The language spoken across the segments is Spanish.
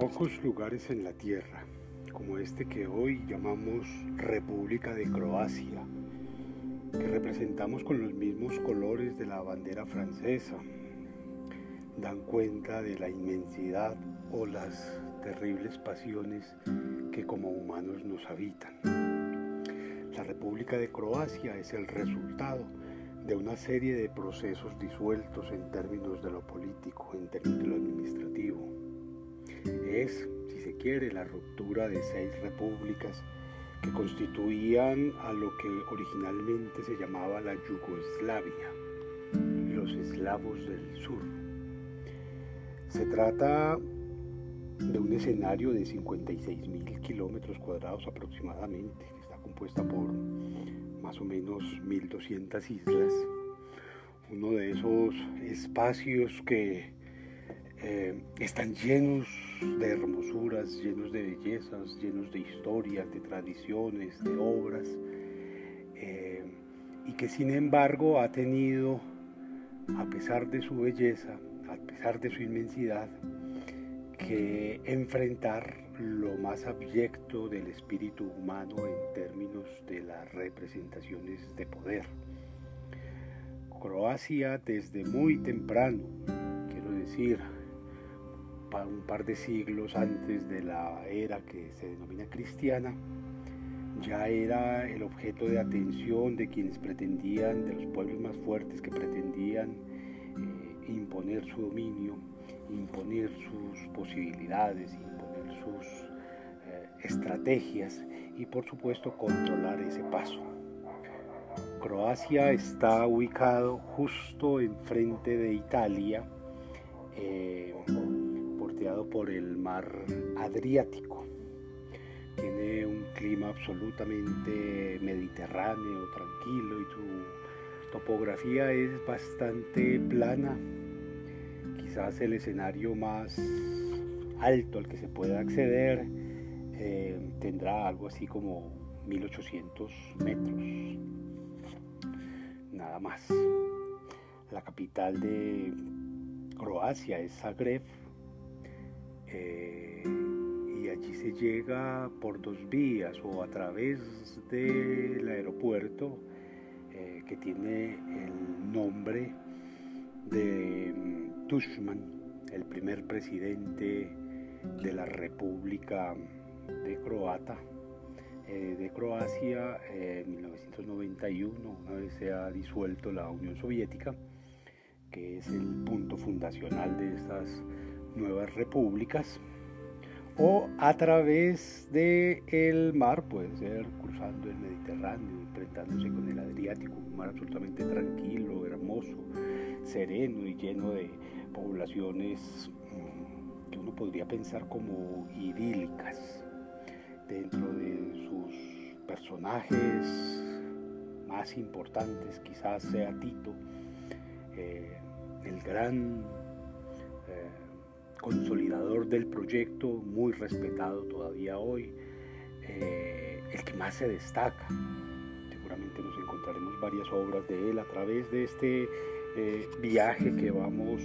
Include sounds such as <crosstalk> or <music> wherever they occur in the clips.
Pocos lugares en la Tierra, como este que hoy llamamos República de Croacia, que representamos con los mismos colores de la bandera francesa, dan cuenta de la inmensidad o las terribles pasiones que como humanos nos habitan. La República de Croacia es el resultado de una serie de procesos disueltos en términos de lo político, en términos de lo administrativo, es, si se quiere, la ruptura de seis repúblicas que constituían a lo que originalmente se llamaba la Yugoslavia, los eslavos del sur. Se trata de un escenario de 56 mil kilómetros cuadrados aproximadamente, que está compuesta por más o menos 1.200 islas, uno de esos espacios que eh, están llenos de hermosuras, llenos de bellezas, llenos de historias, de tradiciones, de obras, eh, y que sin embargo ha tenido, a pesar de su belleza, a pesar de su inmensidad, que enfrentar lo más abyecto del espíritu humano en términos de las representaciones de poder. Croacia desde muy temprano, quiero decir, un par de siglos antes de la era que se denomina cristiana, ya era el objeto de atención de quienes pretendían, de los pueblos más fuertes que pretendían eh, imponer su dominio, imponer sus posibilidades, imponer sus eh, estrategias y por supuesto controlar ese paso. Croacia está ubicado justo enfrente de Italia. Eh, por el mar Adriático. Tiene un clima absolutamente mediterráneo, tranquilo y su topografía es bastante plana. Quizás el escenario más alto al que se pueda acceder eh, tendrá algo así como 1800 metros. Nada más. La capital de Croacia es Zagreb eh, y allí se llega por dos vías o a través del aeropuerto eh, que tiene el nombre de mm, Tushman, el primer presidente de la República de Croata, eh, de Croacia en 1991, una vez se ha disuelto la Unión Soviética, que es el punto fundacional de estas nuevas repúblicas o a través del el mar, puede ser cruzando el Mediterráneo, enfrentándose con el Adriático, un mar absolutamente tranquilo, hermoso, sereno y lleno de poblaciones mm, que uno podría pensar como idílicas. Dentro de sus personajes más importantes, quizás sea Tito, eh, el gran consolidador del proyecto, muy respetado todavía hoy, eh, el que más se destaca. Seguramente nos encontraremos varias obras de él a través de este eh, viaje que vamos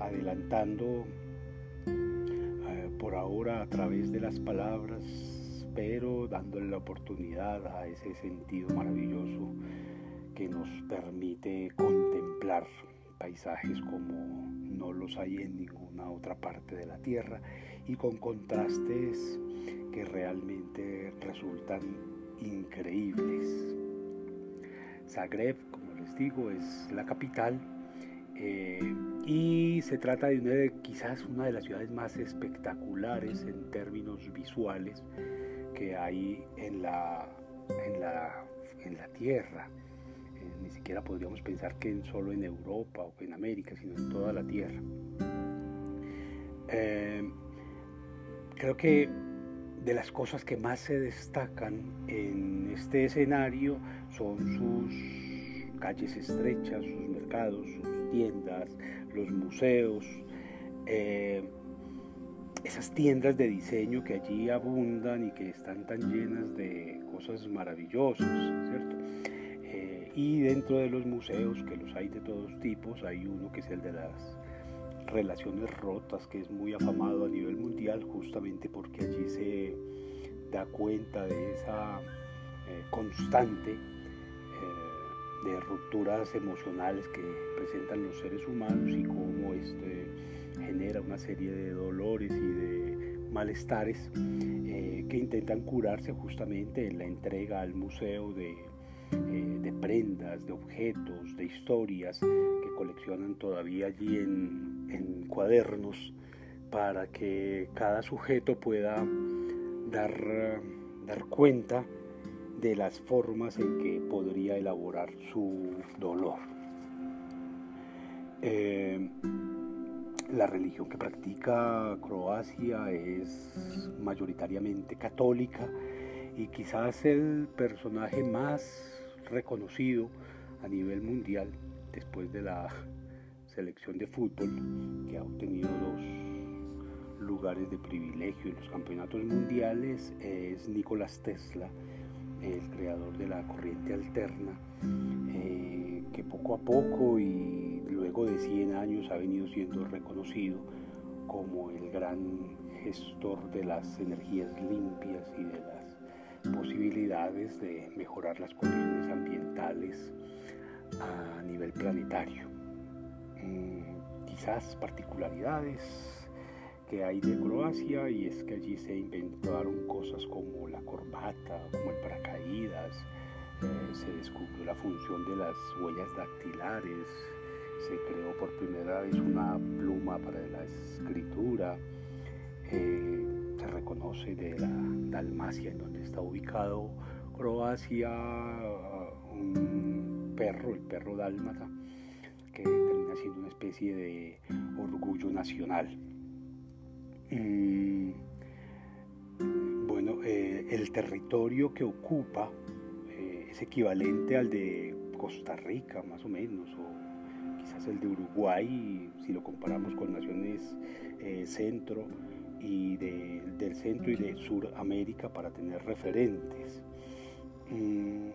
adelantando eh, por ahora a través de las palabras, pero dándole la oportunidad a ese sentido maravilloso que nos permite contemplar paisajes como no los hay en ninguna otra parte de la Tierra y con contrastes que realmente resultan increíbles. Zagreb, como les digo, es la capital eh, y se trata de una de quizás una de las ciudades más espectaculares en términos visuales que hay en la, en la, en la Tierra ni siquiera podríamos pensar que solo en Europa o en América, sino en toda la Tierra. Eh, creo que de las cosas que más se destacan en este escenario son sus calles estrechas, sus mercados, sus tiendas, los museos, eh, esas tiendas de diseño que allí abundan y que están tan llenas de cosas maravillosas, ¿cierto? Y dentro de los museos, que los hay de todos tipos, hay uno que es el de las Relaciones Rotas, que es muy afamado a nivel mundial, justamente porque allí se da cuenta de esa eh, constante eh, de rupturas emocionales que presentan los seres humanos y cómo este genera una serie de dolores y de malestares eh, que intentan curarse justamente en la entrega al museo de eh, de prendas, de objetos, de historias que coleccionan todavía allí en, cuadernos para que cada sujeto pueda dar, dar cuenta de las formas en que podría elaborar su dolor. Eh, la religión que practica Croacia es mayoritariamente católica y quizás el personaje más reconocido a nivel mundial después de la selección de fútbol que ha obtenido dos lugares de privilegio en los campeonatos mundiales es Nicolás Tesla, el creador de la corriente alterna, eh, que poco a poco y luego de 100 años ha venido siendo reconocido como el gran gestor de las energías limpias y de las posibilidades de mejorar las condiciones ambientales a nivel planetario. Mm, quizás particularidades que hay de Croacia y es que allí se inventaron cosas como la corbata, como el paracaídas, eh, se descubrió la función de las huellas dactilares, se creó por primera vez una pluma para la escritura. Eh, se reconoce de la Dalmacia, en donde está ubicado Croacia, un perro, el perro dálmata, que termina siendo una especie de orgullo nacional. Bueno, eh, el territorio que ocupa eh, es equivalente al de Costa Rica, más o menos, o quizás el de Uruguay, si lo comparamos con naciones eh, centro y del centro y de Suramérica para tener referentes. Mm,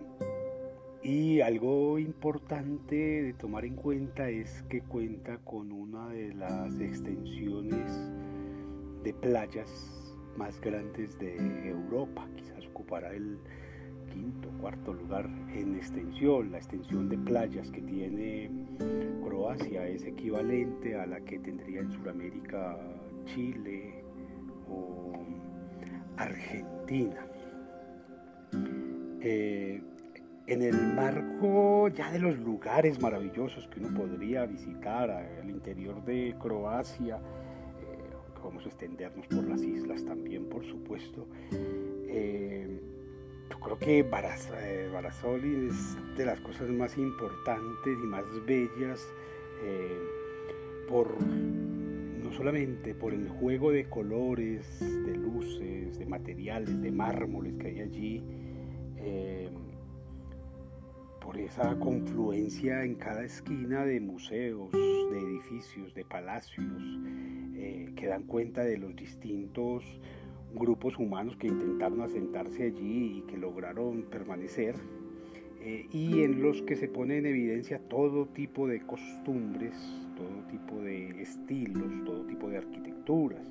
y algo importante de tomar en cuenta es que cuenta con una de las extensiones de playas más grandes de Europa, quizás ocupará el quinto, cuarto lugar en extensión. La extensión de playas que tiene Croacia es equivalente a la que tendría en Sudamérica Chile, Argentina. Eh, en el marco ya de los lugares maravillosos que uno podría visitar al interior de Croacia, eh, vamos a extendernos por las islas también, por supuesto. Eh, yo creo que Barasoli es de las cosas más importantes y más bellas por solamente por el juego de colores, de luces, de materiales, de mármoles que hay allí, eh, por esa confluencia en cada esquina de museos, de edificios, de palacios, eh, que dan cuenta de los distintos grupos humanos que intentaron asentarse allí y que lograron permanecer, eh, y en los que se pone en evidencia todo tipo de costumbres, todo tipo de estilos, todo tipo de arquitecturas.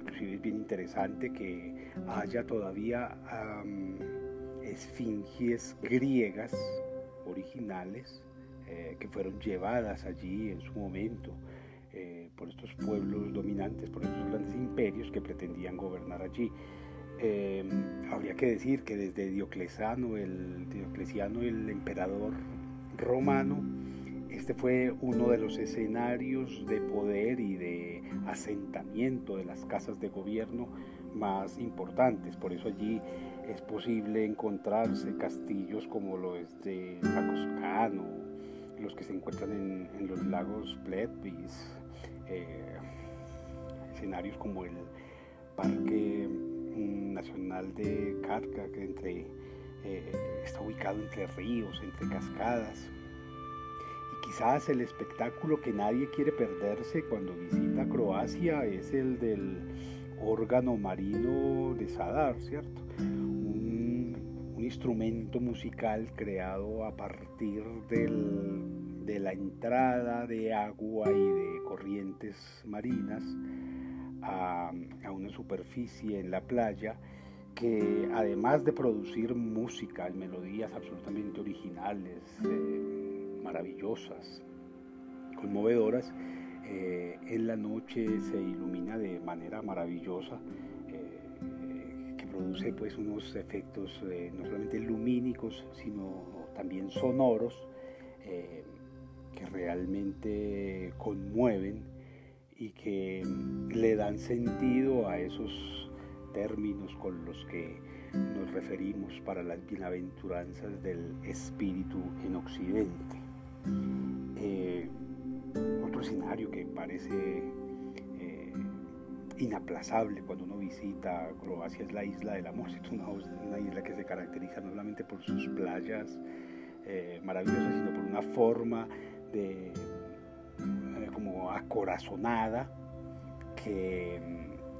Inclusive es bien interesante que haya todavía esfinges griegas originales eh, que fueron llevadas allí en su momento eh, por estos pueblos dominantes, por estos grandes imperios que pretendían gobernar allí. Eh, habría que decir que desde Diocleciano, el Diocleciano, el emperador romano, este fue uno de los escenarios de poder y de asentamiento de las casas de gobierno más importantes. Por eso allí es posible encontrarse castillos como los de Facoscano, los que se encuentran en, los lagos Pletvis, eh, escenarios como el Parque Nacional de Carca, que entre, eh, está ubicado entre ríos, entre cascadas quizás el espectáculo que nadie quiere perderse cuando visita Croacia es el del órgano marino de Sadar, ¿cierto? Un, instrumento musical creado a partir de la entrada de agua y de corrientes marinas a, una superficie en la playa que además de producir música melodías absolutamente originales, eh, maravillosas, conmovedoras, eh, en la noche se ilumina de manera maravillosa eh, que produce pues unos efectos no solamente lumínicos sino también sonoros que realmente conmueven y que le dan sentido a esos términos con los que nos referimos para las bienaventuranzas del espíritu en Occidente. Eh, otro escenario que parece eh, inaplazable cuando uno visita Croacia es la isla del amor, <laughs> es una, isla que se caracteriza no solamente por sus playas eh, maravillosas, sino por una forma de como acorazonada que,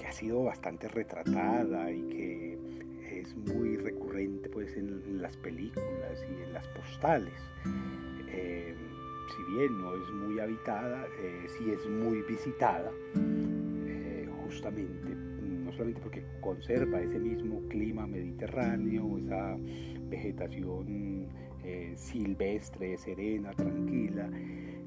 ha sido bastante retratada y que es muy recurrente pues en, las películas y en las postales. Eh, si bien no es muy habitada, eh, sí es muy visitada, eh, justamente, no solamente porque conserva ese mismo clima mediterráneo, esa vegetación silvestre, serena, tranquila,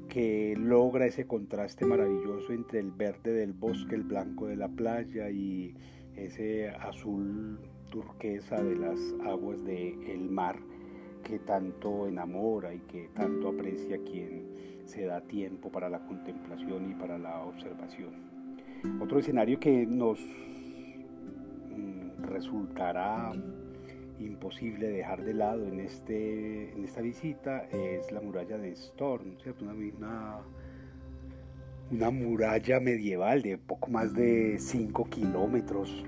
que logra ese contraste maravilloso entre el verde del bosque, el blanco de la playa y ese azul turquesa de las aguas del mar que tanto enamora y que tanto aprecia quien se da tiempo para la contemplación y para la observación. Otro escenario que nos mm, resultará imposible dejar de lado en, este, en esta visita es la muralla de Storm. Una, una, muralla medieval de poco más de 5 kilómetros,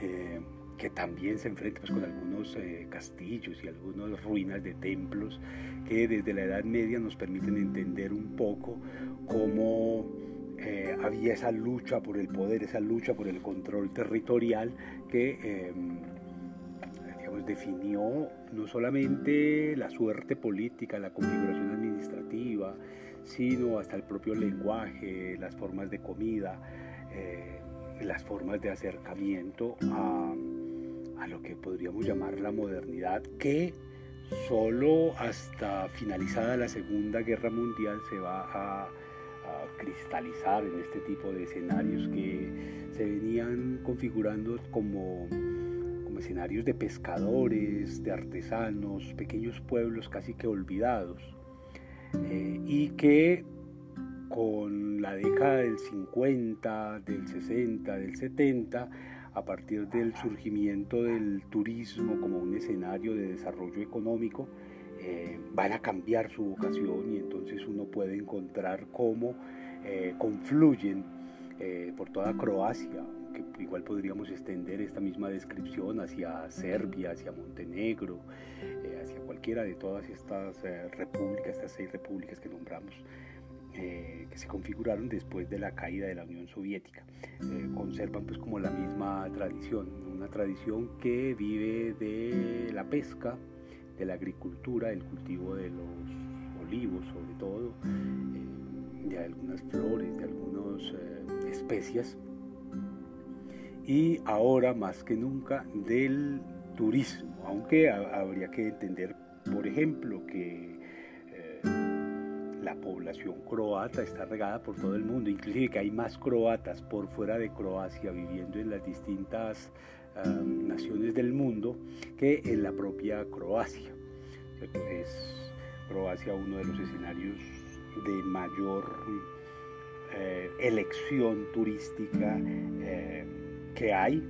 eh, que también se enfrenta pues, con algunos eh, castillos y algunas ruinas de templos que desde la Edad Media nos permiten entender un poco cómo eh, había esa lucha por el poder, esa lucha por el control territorial que em, definió no solamente la suerte política, la configuración administrativa, sino hasta el propio lenguaje, las formas de comida, eh, las formas de acercamiento a, a lo que podríamos llamar la modernidad, que solo hasta finalizada la Segunda Guerra Mundial se va a, cristalizar en este tipo de escenarios que se venían configurando como escenarios de pescadores, de artesanos, pequeños pueblos casi que olvidados, eh, y que con la década del 50, del 60, del 70, a partir del surgimiento del turismo como un escenario de desarrollo económico, eh, van a cambiar su vocación y entonces uno puede encontrar cómo eh, confluyen por toda Croacia, que igual podríamos extender esta misma descripción hacia Serbia, hacia Montenegro, eh, hacia cualquiera de todas estas eh, repúblicas, estas seis repúblicas que nombramos. Eh, que se configuraron después de la caída de la Unión Soviética. conservan pues como la misma tradición, una tradición que vive de la pesca, de la agricultura, el cultivo de los olivos sobre todo, de algunas flores, de algunas especias y ahora más que nunca del turismo, aunque habría que entender, por ejemplo, que eh, la población croata está regada por todo el mundo, inclusive que hay más croatas por fuera de Croacia viviendo en las distintas naciones del mundo que en la propia Croacia. Es Croacia uno de los escenarios de mayor eh, elección turística. Eh, que hay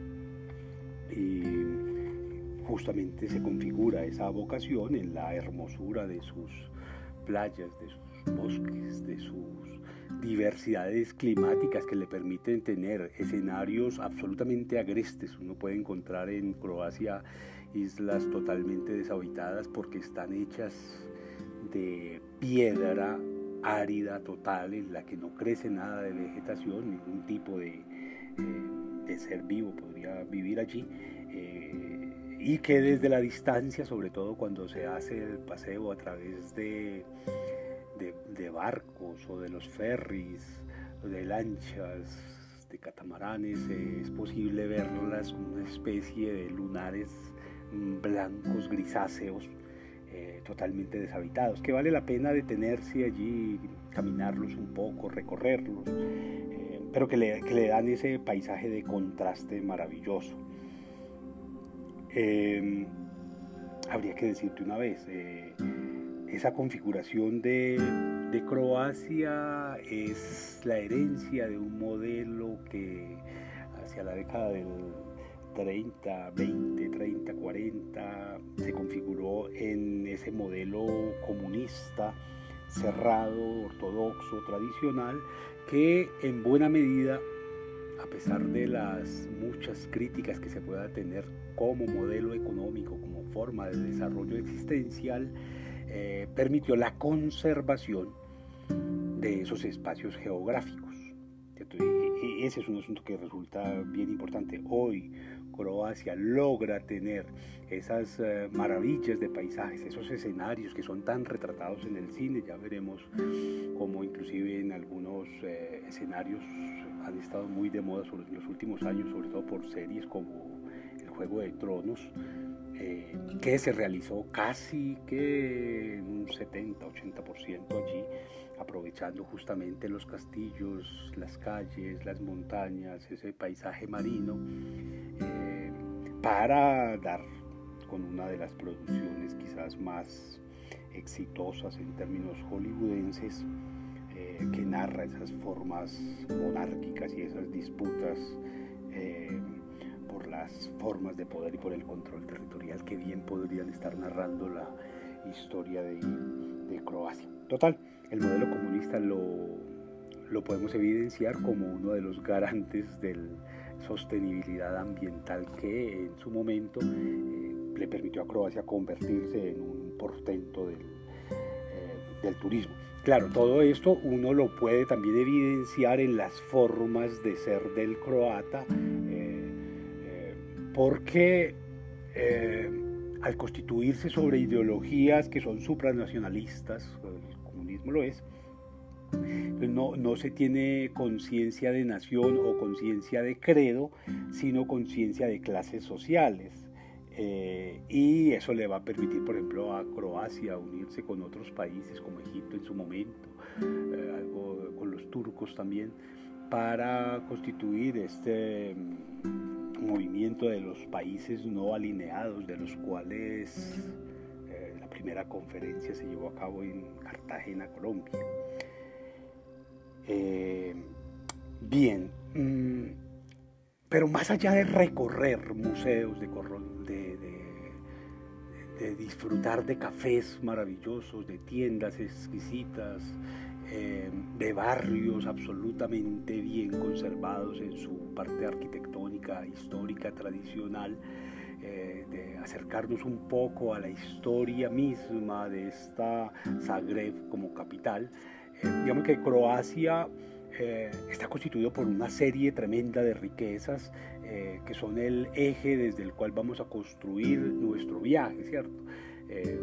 y justamente se configura esa vocación en la hermosura de sus playas, de sus bosques, de sus diversidades climáticas que le permiten tener escenarios absolutamente agrestes. Uno puede encontrar en Croacia islas totalmente deshabitadas porque están hechas de piedra árida total en la que no crece nada de vegetación, ningún tipo de, eh, ser vivo podría vivir allí eh, y que desde la distancia, sobre todo cuando se hace el paseo a través de, de, barcos o de los ferries, de lanchas, de catamaranes, es posible verlas como una especie de lunares blancos, grisáceos, eh, totalmente deshabitados, que vale la pena detenerse allí, caminarlos un poco, recorrerlos, eh, pero que le, que le, dan ese paisaje de contraste maravilloso. Em, habría que decirte una vez, eh, esa configuración de, Croacia es la herencia de un modelo que hacia la década del 30, 20, 30, 40, se configuró en ese modelo comunista, cerrado, ortodoxo, tradicional, que en buena medida, a pesar de las muchas críticas que se pueda tener como modelo económico, como forma de desarrollo existencial, eh, permitió la conservación de esos espacios geográficos. Ese es un asunto que resulta bien importante. Hoy, Croacia logra tener esas eh, maravillas de paisajes, esos escenarios que son tan retratados en el cine, ya veremos cómo inclusive en algunos eh, escenarios han estado muy de moda en los últimos años, sobre todo por series como El Juego de Tronos, eh, que se realizó casi que un 70-80% allí, aprovechando justamente los castillos, las calles, las montañas, ese paisaje marino para dar con una de las producciones quizás más exitosas en términos hollywoodenses eh, que narra esas formas monárquicas y esas disputas eh, por las formas de poder y por el control territorial que bien podrían estar narrando la historia de, de Croacia. Total, el modelo comunista lo, lo podemos evidenciar como uno de los garantes del, sostenibilidad ambiental que en su momento eh, le permitió a Croacia convertirse en un portento del, eh, del turismo. Claro, todo esto uno lo puede también evidenciar en las formas de ser del croata, eh, porque al constituirse sobre ideologías que son supranacionalistas, el comunismo lo es, no, no se tiene conciencia de nación o conciencia de credo, sino conciencia de clases sociales. Eh, y eso le va a permitir, por ejemplo, a Croacia unirse con otros países como Egipto en su momento, eh, con los turcos también, para constituir este movimiento de los países no alineados, de los cuales eh, la primera conferencia se llevó a cabo en Cartagena, Colombia. Eh, bien, mm, pero más allá de recorrer museos, de, de, disfrutar de cafés maravillosos, de tiendas exquisitas, eh, de barrios absolutamente bien conservados en su parte arquitectónica, histórica, tradicional, eh, de acercarnos un poco a la historia misma de esta Zagreb como capital, digamos que Croacia eh, está constituido por una serie tremenda de riquezas eh, que son el eje desde el cual vamos a construir nuestro viaje, ¿cierto? Eh,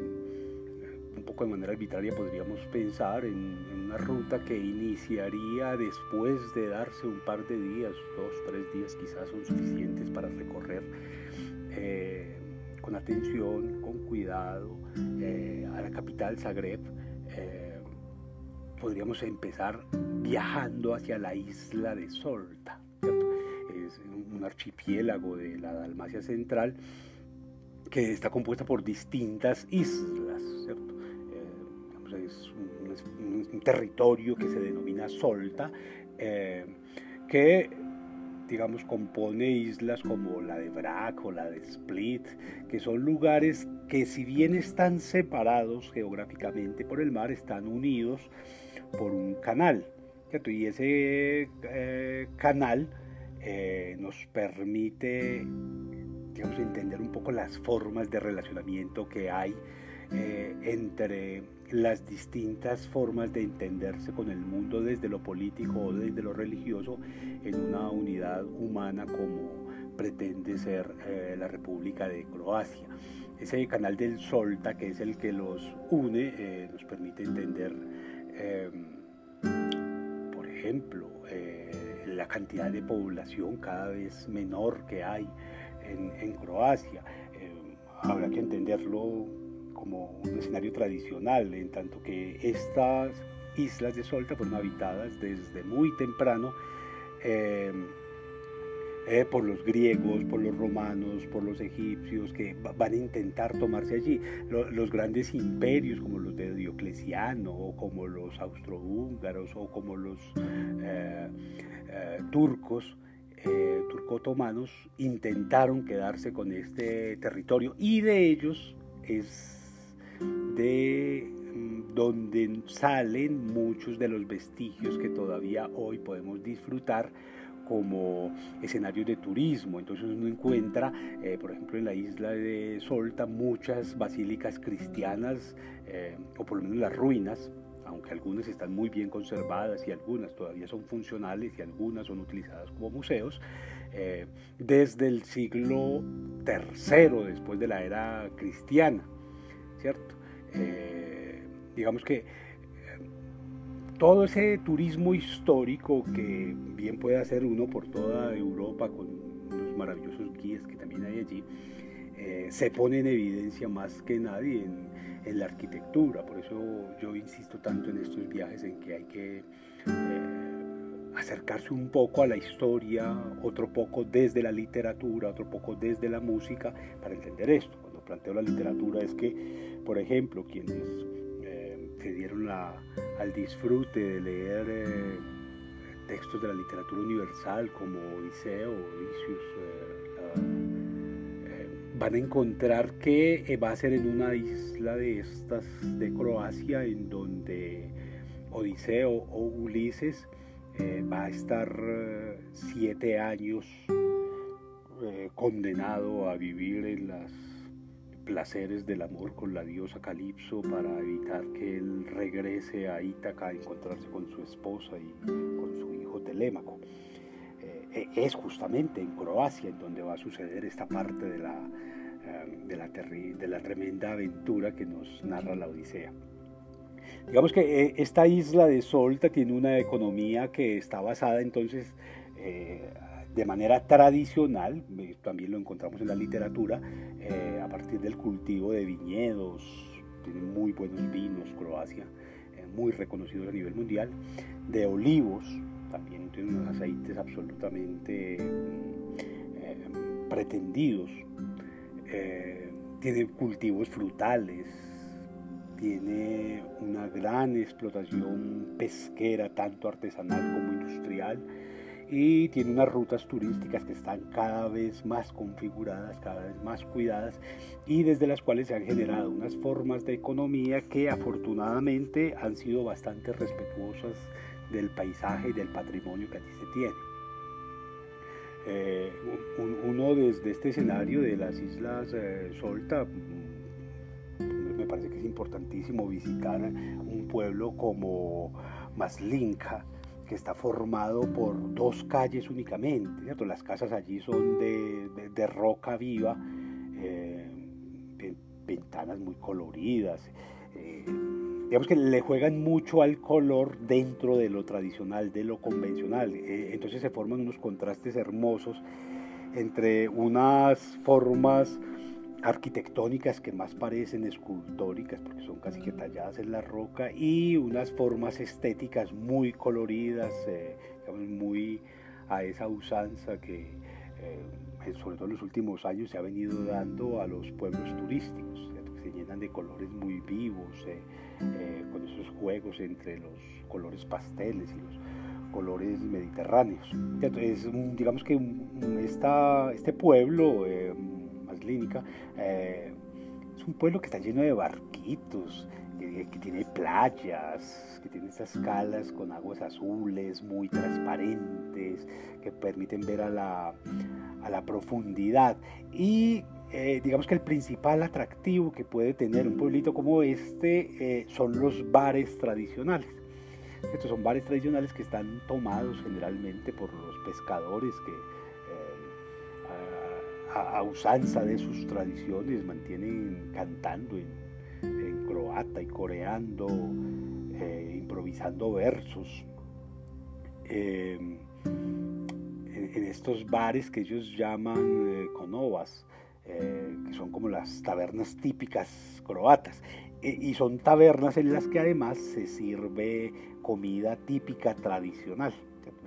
un poco de manera arbitraria podríamos pensar en, una ruta que iniciaría después de darse un par de días, dos, tres días quizás son suficientes para recorrer con atención, con cuidado a la capital Zagreb podríamos empezar viajando hacia la isla de Solta. Es un archipiélago de la Dalmacia Central que está compuesta por distintas islas. Eh, es un, territorio que se denomina Solta, eh, que digamos, compone islas como la de Brac o la de Split, que son lugares que si bien están separados geográficamente por el mar, están unidos por un canal. Y ese eh, canal eh, nos permite digamos, entender un poco las formas de relacionamiento que hay entre las distintas formas de entenderse con el mundo desde lo político o desde lo religioso en una unidad humana como pretende ser la República de Croacia. Ese canal del Solta, que es el que los une, nos permite entender em, por ejemplo, eh, la cantidad de población cada vez menor que hay en, Croacia. Em, habrá que entenderlo como un escenario tradicional, en tanto que estas islas de Solta fueron habitadas desde muy temprano em, eh, por los griegos, por los romanos, por los egipcios, que van a intentar tomarse allí. los grandes imperios como los de Diocleciano, o como los austrohúngaros, o como los eh, eh, turcos, turco-otomanos, intentaron quedarse con este territorio y de ellos es de mm, donde salen muchos de los vestigios que todavía hoy podemos disfrutar como escenarios de turismo. Entonces uno encuentra, eh, por ejemplo, en la isla de Solta muchas basílicas cristianas, eh, o por lo menos las ruinas, aunque algunas están muy bien conservadas y algunas todavía son funcionales y algunas son utilizadas como museos, eh, desde el siglo III después de la era cristiana, ¿cierto? digamos que todo ese turismo histórico que bien puede hacer uno por toda Europa con los maravillosos guías que también hay allí, eh, se pone en evidencia más que nadie en, la arquitectura. Por eso yo insisto tanto en estos viajes en que hay que eh, acercarse un poco a la historia, otro poco desde la literatura, otro poco desde la música, para entender esto. Planteo la literatura es que, por ejemplo, quienes se dieron al disfrute de leer eh, textos de la literatura universal como Odiseo, Odysseus, eh, eh, van a encontrar que va a ser en una isla de estas de Croacia en donde Odiseo o Ulises va a estar siete años condenado a vivir en las placeres del amor con la diosa Calipso para evitar que él regrese a Ítaca a encontrarse con su esposa y con su hijo Telémaco. Eh, es justamente en Croacia en donde va a suceder esta parte de la, eh, de, la de la tremenda aventura que nos narra la Odisea. Digamos que eh, esta isla de Solta tiene una economía que está basada entonces de manera tradicional, eh, también lo encontramos en la literatura, eh, a partir del cultivo de viñedos, tiene muy buenos vinos Croacia, eh, muy reconocidos a nivel mundial, de olivos, también tiene unos aceites absolutamente pretendidos, tiene cultivos frutales, tiene una gran explotación pesquera, tanto artesanal como industrial, y tiene unas rutas turísticas que están cada vez más configuradas, cada vez más cuidadas y desde las cuales se han generado unas formas de economía que afortunadamente han sido bastante respetuosas del paisaje y del patrimonio que allí se tiene. Eh, uno desde este escenario de las Islas eh, Solta, mm, me parece que es importantísimo visitar un pueblo como Maslinka, que está formado por dos calles únicamente. Las casas allí son de, roca viva, eh, ventanas muy coloridas. Eh, digamos que le juegan mucho al color dentro de lo tradicional, de lo convencional. Eh, entonces se forman unos contrastes hermosos entre unas formas arquitectónicas que más parecen escultóricas porque son casi que talladas en la roca y unas formas estéticas muy coloridas, eh, muy a esa usanza que eh, sobre todo en los últimos años se ha venido dando a los pueblos turísticos, que se llenan de colores muy vivos, eh, con esos juegos entre los colores pasteles y los colores mediterráneos. Entonces, digamos que esta, este pueblo clínica, eh, es un pueblo que está lleno de barquitos, que, tiene playas, que tiene estas calas con aguas azules muy transparentes, que permiten ver a la, a la profundidad. Y eh, digamos que el principal atractivo que puede tener un pueblito como este eh, son los bares tradicionales. Estos son bares tradicionales que están tomados generalmente por los pescadores que a, usanza de sus tradiciones, mantienen cantando en, croata y coreando, eh, improvisando versos. en, estos bares que ellos llaman conovas, que son como las tabernas típicas croatas. y son tabernas en las que además se sirve comida típica tradicional.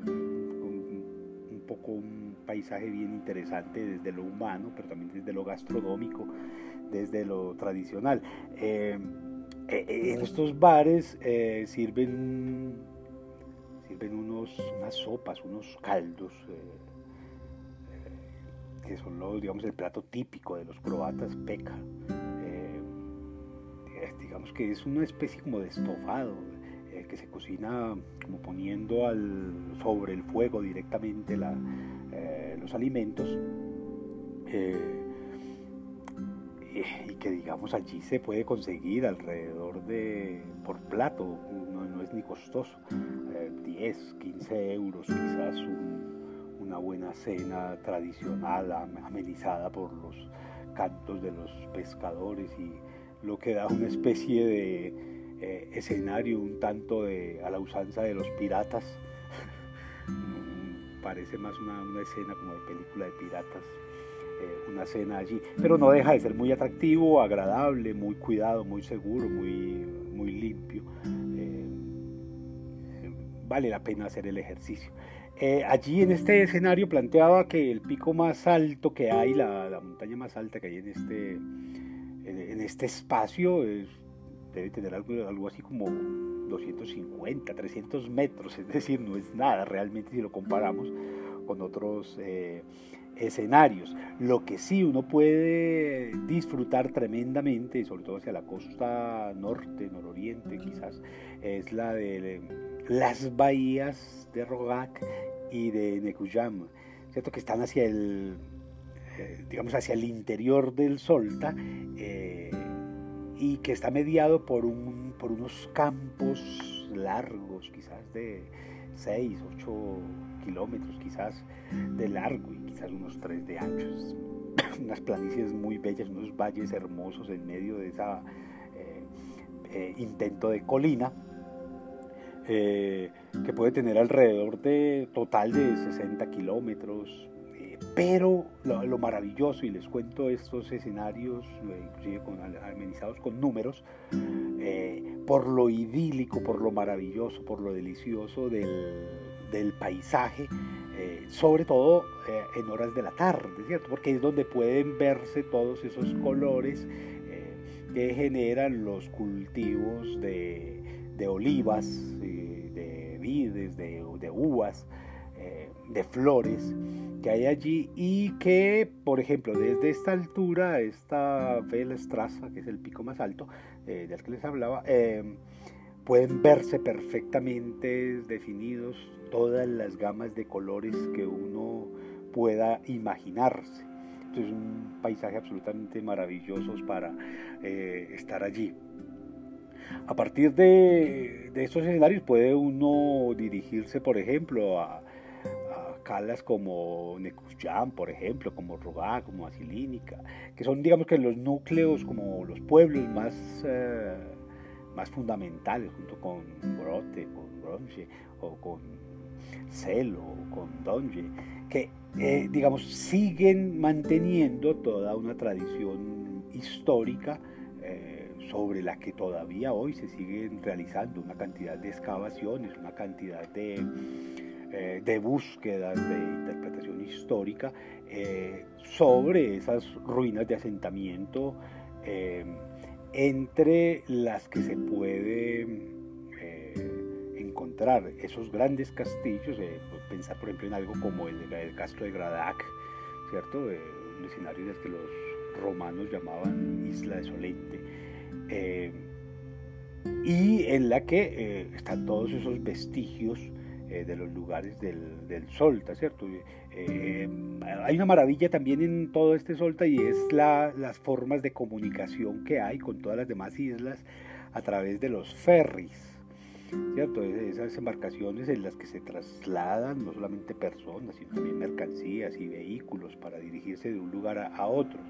Un, poco un paisaje bien interesante desde lo humano, pero también desde lo gastronómico, desde lo tradicional. Eh, eh, en estos bares eh, sirven, sirven unos, unas sopas, unos caldos, que son digamos, el plato típico de los croatas, peca. digamos que es una especie como de estofado que se cocina como poniendo al, sobre el fuego directamente eh, los alimentos eh, y que digamos allí se puede conseguir alrededor de por plato, no, es ni costoso, 10, eh, 15 euros quizás una buena cena tradicional amenizada por los cantos de los pescadores y lo que da una especie de eh, escenario un tanto de, a la usanza de los piratas. <laughs> Parece más una, escena como de película de piratas, eh, una escena allí. Pero no deja de ser muy atractivo, agradable, muy cuidado, muy seguro, muy, muy limpio. Eh, vale la pena hacer el ejercicio. allí en este escenario planteaba que el pico más alto que hay, la, la montaña más alta que hay en este, en este espacio, es debe tener algo, así como 250, 300 metros, <laughs> es decir, no es nada realmente si lo comparamos con otros eh, escenarios. Lo que sí uno puede disfrutar tremendamente, sobre todo hacia la costa norte, nororiente quizás, es la de las bahías de Rogac y de Nekuyam, ¿cierto? que están hacia el, eh, digamos, hacia el interior del Solta. Eh, y que está mediado por, un, por unos campos largos, quizás de 6, 8 kilómetros, quizás de largo y quizás unos 3 de anchos. <coughs> Unas planicies muy bellas, unos valles hermosos en medio de ese eh, eh, intento de colina. Eh, que puede tener alrededor de total de 60 kilómetros, pero lo, maravilloso, y les cuento estos escenarios, eh, inclusive con, amenizados con números, eh, por lo idílico, por lo maravilloso, por lo delicioso del, paisaje, eh, sobre todo en horas de la tarde, ¿cierto? Porque es donde pueden verse todos esos colores que generan los cultivos de, olivas, de vides, de, de uvas, de flores que hay allí y que, por ejemplo, desde esta altura, esta Velstraza, que es el pico más alto eh, del que les hablaba, em, pueden verse perfectamente definidos todas las gamas de colores que uno pueda imaginarse. es un paisaje absolutamente maravilloso para eh, estar allí. A partir de, de estos escenarios puede uno dirigirse, por ejemplo, a, como Necuyán, por ejemplo, como Rogá, como Asilínica, que son, digamos que los núcleos, como los pueblos más, eh, más fundamentales, junto con Brote, con Bronche, o con Celo, o con Donje, que, eh, digamos, siguen manteniendo toda una tradición histórica eh, sobre la que todavía hoy se siguen realizando una cantidad de excavaciones, una cantidad de eh, de búsquedas de interpretación histórica eh, sobre esas ruinas de asentamiento eh, entre las que se puede encontrar esos grandes castillos, pensar por ejemplo en algo como el, el castro de Gradac, ¿cierto? un escenario en el que los romanos llamaban Isla de Solente y en la que están todos esos vestigios eh, de los lugares del, del Solta, ¿cierto? Eh, hay una maravilla también en todo este Solta y es la, las formas de comunicación que hay con todas las demás islas a través de los ferries. ¿Cierto? Esas embarcaciones en las que se trasladan no solamente personas, sino también mercancías y vehículos para dirigirse de un lugar a, otro.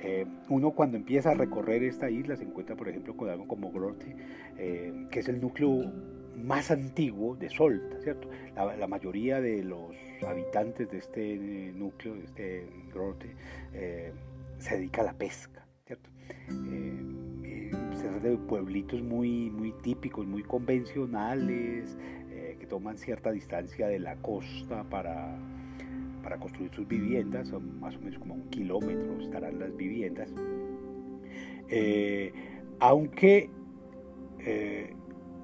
Eh, uno cuando empieza a recorrer esta isla se encuentra, por ejemplo, con algo como Grote, que es el núcleo más antiguo de Solta, ¿cierto? La, mayoría de los habitantes de este núcleo, de este grote, eh, se dedica a la pesca, ¿cierto? Eh, se de pueblitos muy, muy típicos, muy convencionales, que toman cierta distancia de la costa para, para construir sus viviendas, son más o menos como un kilómetro estarán las viviendas. aunque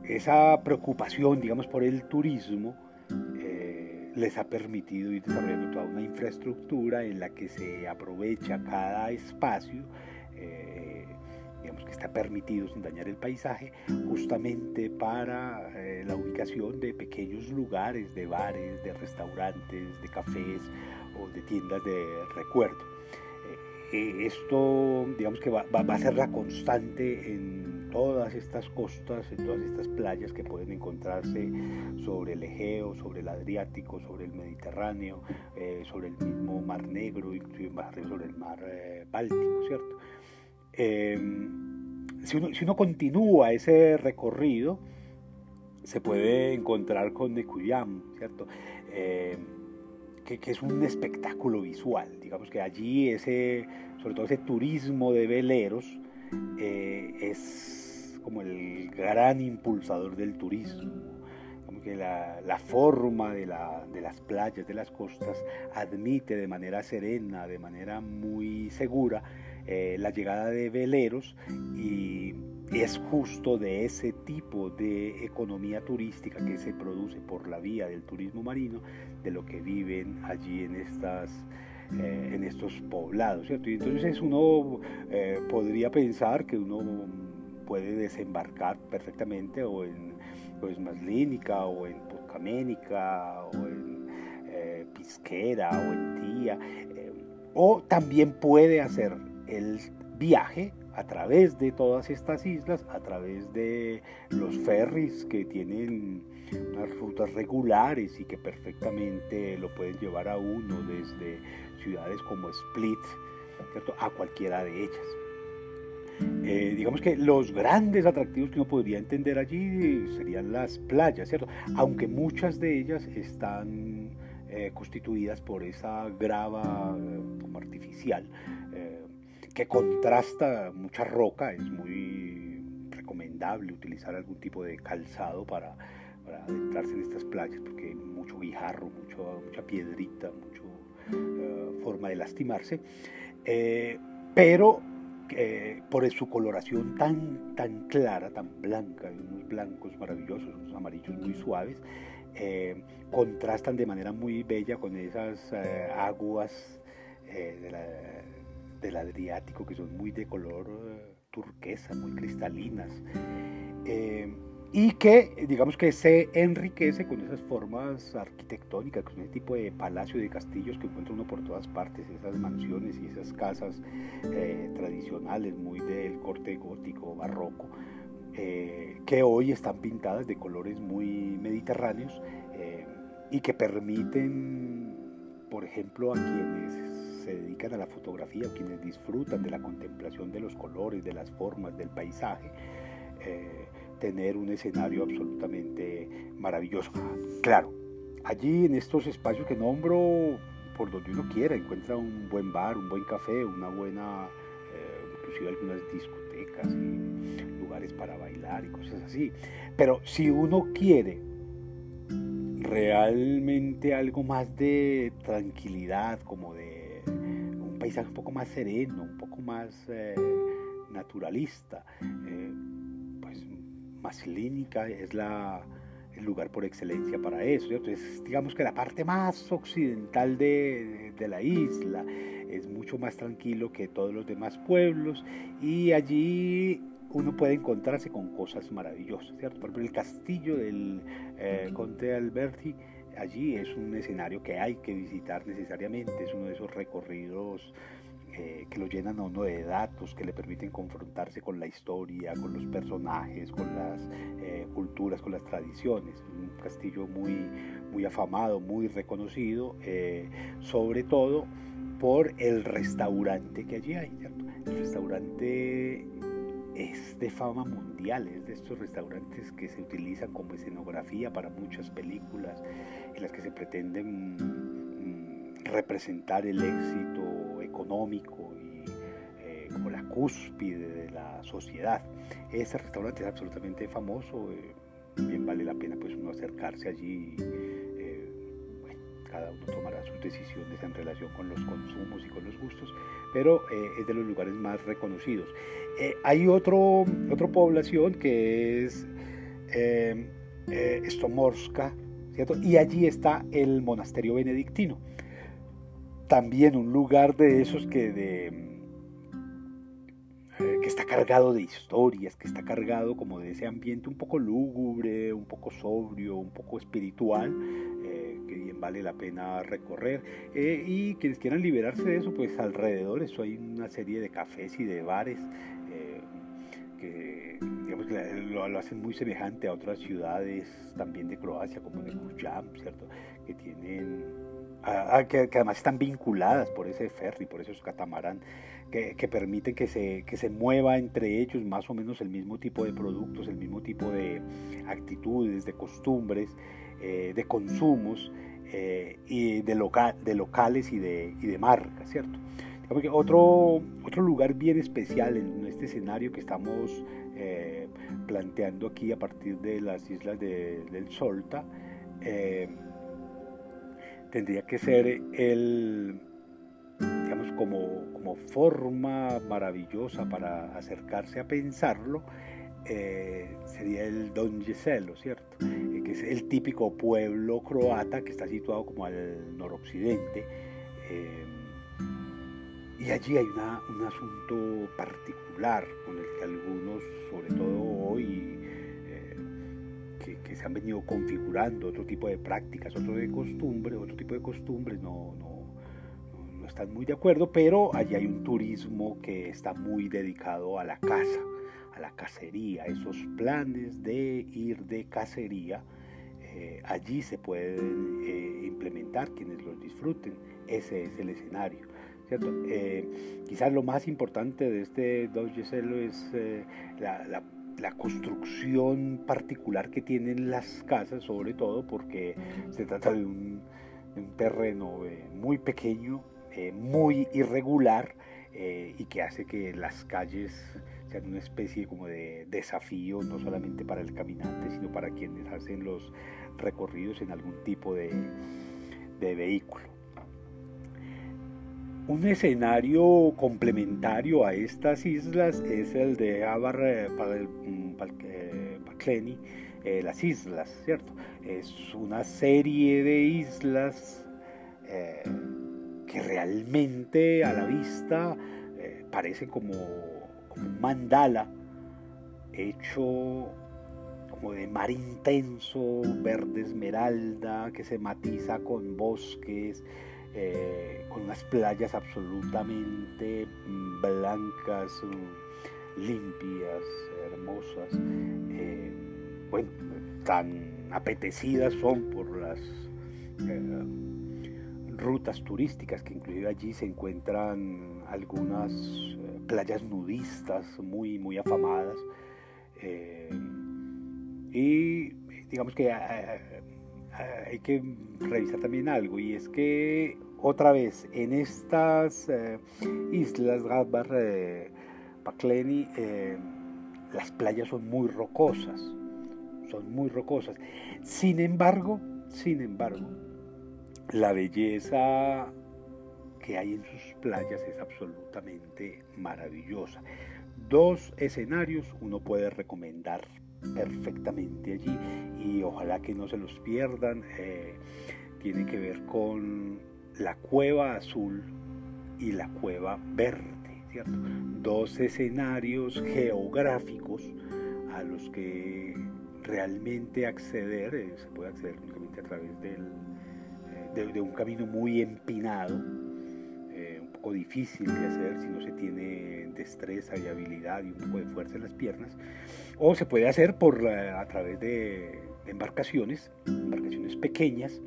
esa preocupación, digamos, por el turismo eh, les ha permitido ir desarrollando toda una infraestructura en la que se aprovecha cada espacio, eh, digamos que está permitido sin dañar el paisaje, justamente para eh, la ubicación de pequeños lugares, de bares, de restaurantes, de cafés o de tiendas de recuerdo. esto, digamos que va, va a ser la constante en todas estas costas, en todas estas playas que pueden encontrarse sobre el Egeo, sobre el Adriático, sobre el Mediterráneo, eh, sobre el mismo Mar Negro, inclusive sobre el Mar eh, Báltico, ¿cierto? Em, si, uno, continúa ese recorrido, se puede encontrar con Necuyam, ¿cierto? Em, que, que, es un espectáculo visual, digamos que allí ese, sobre todo ese turismo de veleros, eh, es como el gran impulsador del turismo. Como que la, forma de, las playas, de las costas, admite de manera serena, de manera muy segura, eh, la llegada de veleros y es justo de ese tipo de economía turística que se produce por la vía del turismo marino, de lo que viven allí en estas eh, en estos poblados, ¿cierto? Y entonces uno eh, podría pensar que uno puede desembarcar perfectamente o en pues, Maslínica o en Podcaménica o en eh, Pisquera o en Tía. Eh, o también puede hacer el viaje a través de todas estas islas, a través de los ferries que tienen unas rutas regulares y que perfectamente lo pueden llevar a uno desde ciudades como Split a cualquiera de ellas. Eh, digamos que los grandes atractivos que uno podría entender allí serían las playas, ¿cierto? Aunque muchas de ellas están eh, constituidas por esa grava eh, como artificial que contrasta mucha roca, es muy recomendable utilizar algún tipo de calzado para, adentrarse en estas playas porque hay mucho guijarro, mucho, mucha piedrita, mucha forma de lastimarse. pero eh, por su coloración tan, tan clara, tan blanca, unos blancos maravillosos, unos amarillos muy suaves, eh, contrastan de manera muy bella con esas eh, aguas del Adriático que son muy de color turquesa, muy cristalinas y que digamos que se enriquece con esas formas arquitectónicas, con ese tipo de palacio de castillos que encuentra uno por todas partes, esas mansiones y esas casas eh, tradicionales muy del corte gótico, barroco, eh, que hoy están pintadas de colores muy mediterráneos eh, y que permiten, por ejemplo, a quienes se dedican a la fotografía, o quienes disfrutan de la contemplación de los colores, de las formas, del paisaje, tener un escenario absolutamente maravilloso. Claro, allí en estos espacios que nombro, por donde uno quiera, encuentra un buen bar, un buen café, una buena, eh, inclusive algunas discotecas y lugares para bailar y cosas así. Pero si uno quiere realmente algo más de tranquilidad, como de un paisaje un poco más sereno, un poco más eh, naturalista, eh, Maslínica es la, el lugar por excelencia para eso. Entonces, digamos que la parte más occidental de, de, la isla es mucho más tranquilo que todos los demás pueblos y allí uno puede encontrarse con cosas maravillosas. ¿cierto? Por ejemplo, el castillo del eh, Conte Alberti, allí es un escenario que hay que visitar necesariamente, es uno de esos recorridos eh, que lo llenan a uno de datos que le permiten confrontarse con la historia, con los personajes, con las eh, culturas, con las tradiciones. Un castillo muy, muy afamado, muy reconocido, eh, sobre todo por el restaurante que allí hay. El restaurante es de fama mundial, es de estos restaurantes que se utilizan como escenografía para muchas películas en las que se pretenden mm, representar el éxito económico y eh, como la cúspide de la sociedad. Ese restaurante es absolutamente famoso, eh, bien vale la pena pues uno acercarse allí cada uno tomará sus decisiones en relación con los consumos y con los gustos, pero eh, es de los lugares más reconocidos. Eh, hay otro, otra población que es eh, eh Stomorska, ¿cierto? y allí está el monasterio benedictino. También un lugar de esos que, de, que está cargado de historias, que está cargado como de ese ambiente un poco lúgubre, un poco sobrio, un poco espiritual, bien vale la pena recorrer. Eh, y quienes quieran liberarse de eso, pues alrededor eso hay una serie de cafés y de bares eh, que digamos, lo, lo, hacen muy semejante a otras ciudades también de Croacia, como Nekujam, ¿cierto? Que tienen, que, que, además están vinculadas por ese ferry, por esos catamarán. Que, que, permiten que se, que se mueva entre ellos más o menos el mismo tipo de productos, el mismo tipo de actitudes, de costumbres, eh, de consumos eh, y de, local, de locales y de, y de marcas, ¿cierto? Otro, otro lugar bien especial en este escenario que estamos eh, planteando aquí a partir de las islas de, del Solta, tendría que ser el, digamos, como, como forma maravillosa para acercarse a pensarlo, sería el Don Giselo, ¿cierto? es el típico pueblo croata que está situado como al noroccidente. Eh, y allí hay un asunto particular con el que algunos, sobre todo hoy, eh, que, se han venido configurando otro tipo de prácticas, otro de costumbre, otro tipo de costumbres, no, no, no están muy de acuerdo, pero allí hay un turismo que está muy dedicado a la caza, a la cacería, esos planes de ir de cacería eh, allí se pueden eh, implementar quienes los disfruten. Ese es el escenario. ¿cierto? Eh, quizás lo más importante de este Celo es la, construcción particular que tienen las casas, sobre todo porque se trata de un, terreno muy pequeño, muy irregular y que hace que las calles sean una especie como de desafío no solamente para el caminante, sino para quienes hacen los recorridos en algún tipo de, vehículo. Un escenario complementario a estas islas es el de Abar eh, Pakleni, eh, las islas, ¿cierto? Es una serie de islas eh, que realmente a la vista parece como, como un mandala hecho de mar intenso, verde esmeralda, que se matiza con bosques, eh, con unas playas absolutamente blancas, limpias, hermosas, eh, bueno, tan apetecidas son por las eh, rutas turísticas, que inclusive allí se encuentran algunas playas nudistas muy, muy afamadas. Y digamos que hay que revisar también algo, y es que otra vez en estas eh, islas Gadbar, eh, eh, las playas son muy rocosas, son muy rocosas. Sin embargo, sin embargo, la belleza que hay en sus playas es absolutamente maravillosa. Dos escenarios uno puede recomendar perfectamente allí y ojalá que no se los pierdan. Eh, tiene que ver con la cueva azul y la cueva verde, ¿cierto? Dos escenarios geográficos a los que realmente acceder, eh, se puede acceder únicamente a través del, eh, de, un camino muy empinado, poco difícil de hacer si no se tiene destreza y habilidad y un poco de fuerza en las piernas, o se puede hacer por, a través de, embarcaciones, embarcaciones pequeñas,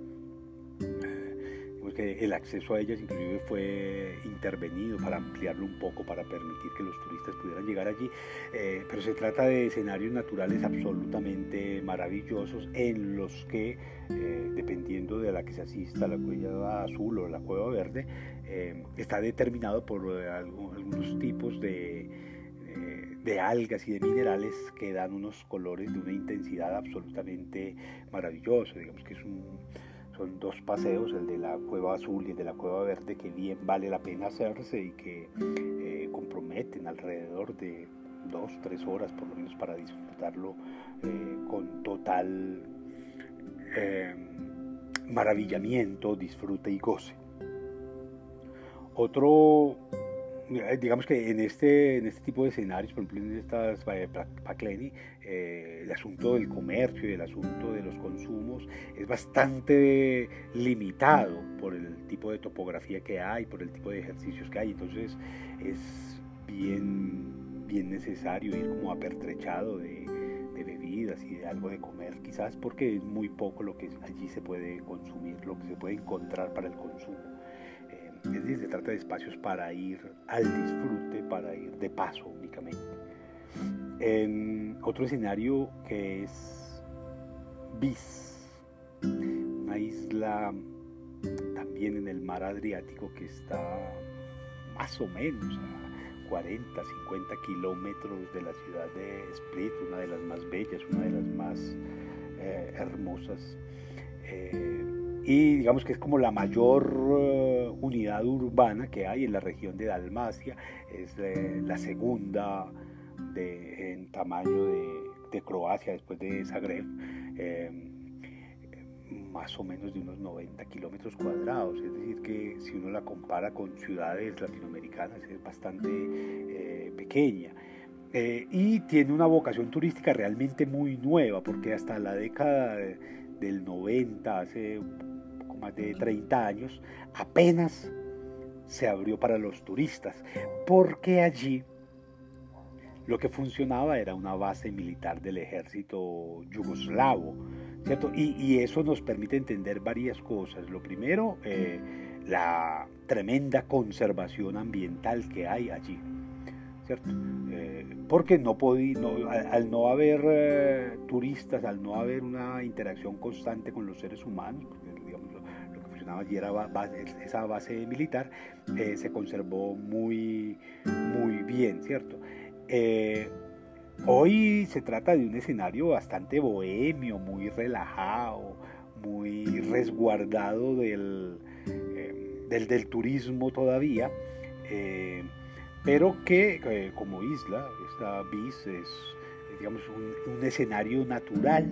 que el acceso a ellas inclusive fue intervenido para ampliarlo un poco, para permitir que los turistas pudieran llegar allí. Eh, pero se trata de escenarios naturales absolutamente maravillosos en los que, eh, dependiendo de la que se asista, la cueva azul o la cueva verde, eh, está determinado por algunos tipos de de algas y de minerales que dan unos colores de una intensidad absolutamente maravillosa. Digamos que es un, son dos paseos, el de la cueva azul y el de la cueva verde, que bien vale la pena hacerse y que eh, comprometen alrededor de dos, tres horas por lo menos para disfrutarlo eh, con total eh, maravillamiento, disfrute y goce. Otro digamos que en este, en este tipo de escenarios, por ejemplo en estas eh, Pacleni, eh, el asunto del comercio y el asunto de los consumos es bastante limitado por el tipo de topografía que hay, por el tipo de ejercicios que hay, entonces es bien, bien necesario ir como apertrechado de, de bebidas y de algo de comer, quizás porque es muy poco lo que allí se puede consumir, lo que se puede encontrar para el consumo. Es decir, se trata de espacios para ir al disfrute, para ir de paso únicamente. En otro escenario que es Bis, una isla también en el mar Adriático que está más o menos a 40, 50 kilómetros de la ciudad de Split, una de las más bellas, una de las más eh, hermosas. Eh, y digamos que es como la mayor eh, unidad urbana que hay en la región de Dalmacia, es eh, la segunda de, en tamaño de, Croacia después de Zagreb, eh, más o menos de unos 90 kilómetros cuadrados, es decir que si uno la compara con ciudades latinoamericanas es bastante pequeña. y tiene una vocación turística realmente muy nueva, porque hasta la década del 90, hace más de 30 años, apenas se abrió para los turistas, porque allí lo que funcionaba era una base militar del ejército yugoslavo, ¿cierto? Y, eso nos permite entender varias cosas. Lo primero, eh, la tremenda conservación ambiental que hay allí, ¿cierto? Eh, porque no podí, al, no haber eh, turistas, al no haber una interacción constante con los seres humanos, allí era esa base militar, eh, se conservó muy, muy bien, ¿cierto? Eh, hoy se trata de un escenario bastante bohemio, muy relajado, muy resguardado del, eh, del, turismo todavía, pero que como isla, esta BIS es digamos, un escenario natural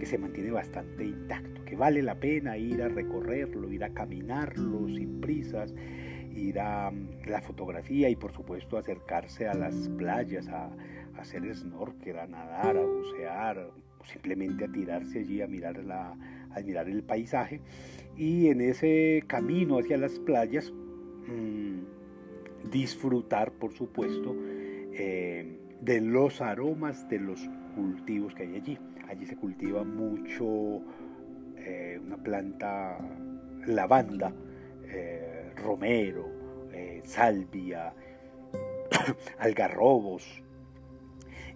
que se mantiene bastante intacto, que vale la pena ir a recorrerlo, ir a caminarlo sin prisas, ir a mm, la fotografía y por supuesto acercarse a las playas, a, hacer snorkel, a nadar, a bucear, simplemente a tirarse allí a mirar, la, a mirar el paisaje. Y en ese camino hacia las playas, mm, disfrutar, por supuesto, eh, de los aromas de los cultivos que hay allí. Allí se cultiva mucho eh, una planta lavanda, eh, romero, eh, salvia, <coughs> algarrobos.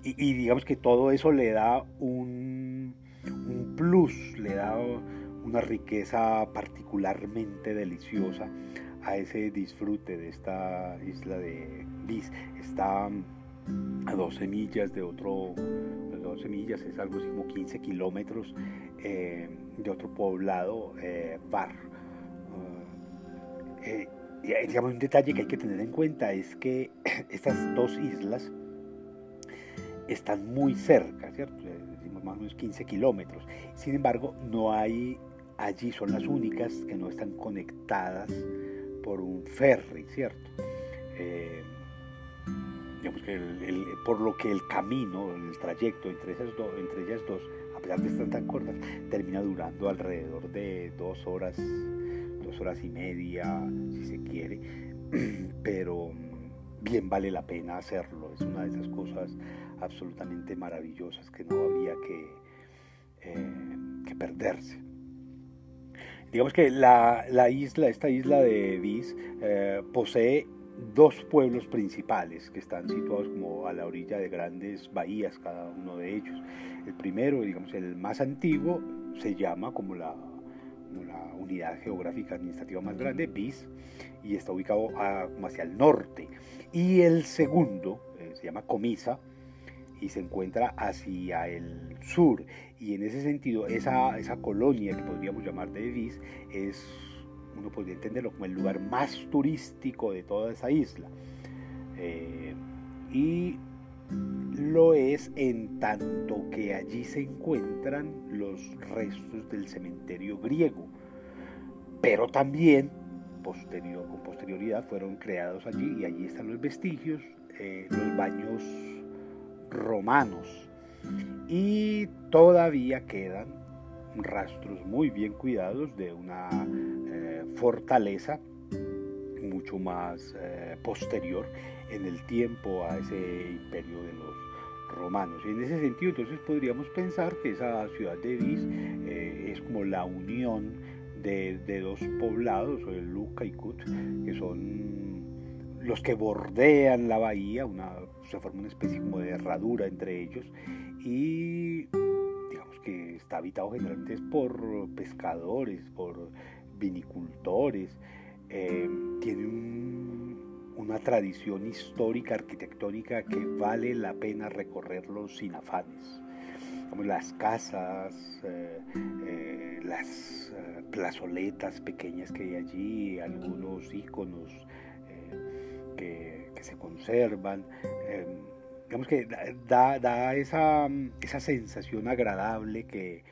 Y, digamos que todo eso le da un, plus, le da una riqueza particularmente deliciosa a ese disfrute de esta isla de Bis. Está a dos semillas de otro, dos semillas es algo así como 15 kilómetros eh, de otro poblado, eh, Bar. Eh, y digamos, un detalle que hay que tener en cuenta es que <clears throat> estas dos islas están muy cerca, ¿cierto? Decimos más o menos 15 kilómetros. Sin embargo, no hay, allí son las únicas que no están conectadas por un ferry, ¿cierto? Digamos que por lo que el camino, el trayecto entre, esas entre ellas dos, a pesar de estar tan cortas, termina durando alrededor de dos horas, dos horas y media, si se quiere, <clears throat> pero bien vale la pena hacerlo, es una de esas cosas absolutamente maravillosas que no habría que, eh, perderse. digamos que la, isla, esta isla de Vis, eh, posee dos pueblos principales que están situados como a la orilla de grandes bahías, cada uno de ellos. El primero, digamos, el más antiguo, se llama como la, unidad geográfica administrativa más grande, Vis, y está ubicado hacia el norte. Y el segundo eh, se llama Comisa, y se encuentra hacia el sur. Y en ese sentido, esa, esa colonia que podríamos llamar de Vis es, uno podría entenderlo como el lugar más turístico de toda esa isla. Eh, y lo es en tanto que allí se encuentran los restos del cementerio griego. Pero también, posterior, con posterioridad, fueron creados allí y allí están los vestigios, eh, los baños romanos. Y todavía quedan rastros muy bien cuidados de una fortaleza mucho más eh, posterior en el tiempo a ese imperio de los romanos. En ese sentido, entonces podríamos pensar que esa ciudad de Vis eh, es como la unión de, de dos poblados, Luca y Cut, que son los que bordean la bahía, una, se forma una especie como de herradura entre ellos y digamos que está habitado generalmente por pescadores, por vinicultores, eh, tiene una tradición histórica, arquitectónica que vale la pena recorrerlo sin afanes. las casas, eh, eh, las plazoletas pequeñas que hay allí, algunos iconos que, se conservan. Digamos que da, da esa, esa, sensación agradable que,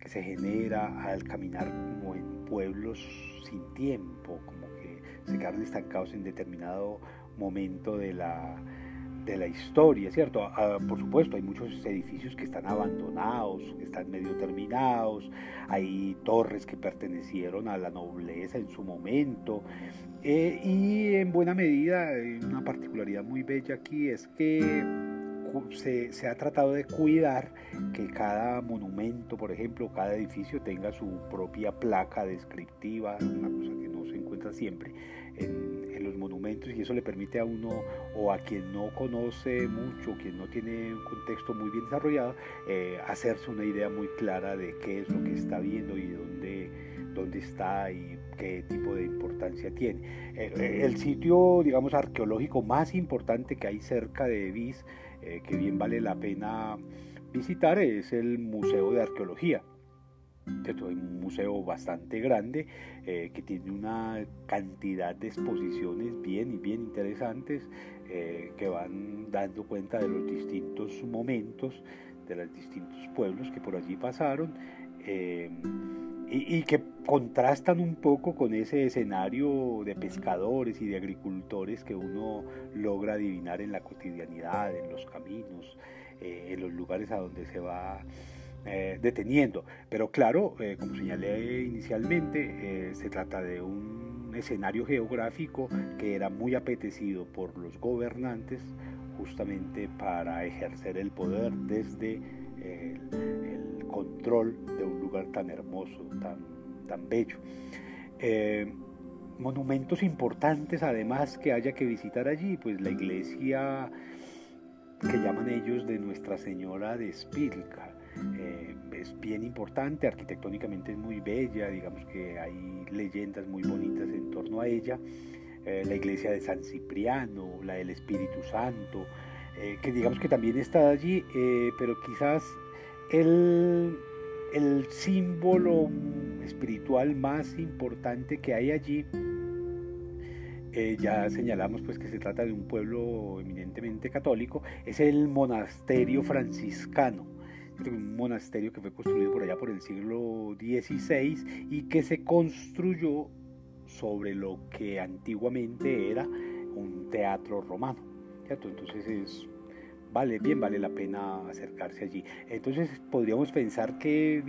que, se genera al caminar como en pueblos sin tiempo, como que se quedan estancados en determinado momento de la, de la historia, ¿cierto? Ah, por supuesto, hay muchos edificios que están abandonados, que están medio terminados, hay torres que pertenecieron a la nobleza en su momento, eh, y en buena medida, una particularidad muy bella aquí es que se, se, ha tratado de cuidar que cada monumento, por ejemplo, cada edificio tenga su propia placa descriptiva, una cosa que no se encuentra siempre en, los monumentos y eso le permite a uno o a quien no conoce mucho, quien no tiene un contexto muy bien desarrollado, eh, hacerse una idea muy clara de qué es lo que está viendo y dónde, dónde está y qué tipo de importancia tiene. Eh, eh, el sitio, digamos, arqueológico más importante que hay cerca de Vis, que bien vale la pena visitar, es el Museo de Arqueología es un museo bastante grande eh, que tiene una cantidad de exposiciones bien y bien interesantes eh, que van dando cuenta de los distintos momentos de los distintos pueblos que por allí pasaron eh, y, que contrastan un poco con ese escenario de pescadores y de agricultores que uno logra adivinar en la cotidianidad, en los caminos, en los lugares a donde se va eh, deteniendo. Pero claro, eh, como señalé inicialmente, eh, se trata de un escenario geográfico que era muy apetecido por los gobernantes justamente para ejercer el poder desde control de un lugar tan hermoso, tan, tan bello. monumentos importantes además que haya que visitar allí, pues la iglesia que llaman ellos de Nuestra Señora de Spilka, eh, es bien importante, arquitectónicamente es muy bella, digamos que hay leyendas muy bonitas en torno a ella. Eh, la iglesia de San Cipriano, la del Espíritu Santo, eh, que digamos que también está allí, pero quizás el, símbolo espiritual más importante que hay allí ya señalamos pues que se trata de un pueblo eminentemente católico, es el monasterio franciscano un monasterio que fue construido por allá por el siglo XVI y que se construyó sobre lo que antiguamente era un teatro romano. Entonces es, vale, bien vale la pena acercarse allí. Entonces podríamos pensar que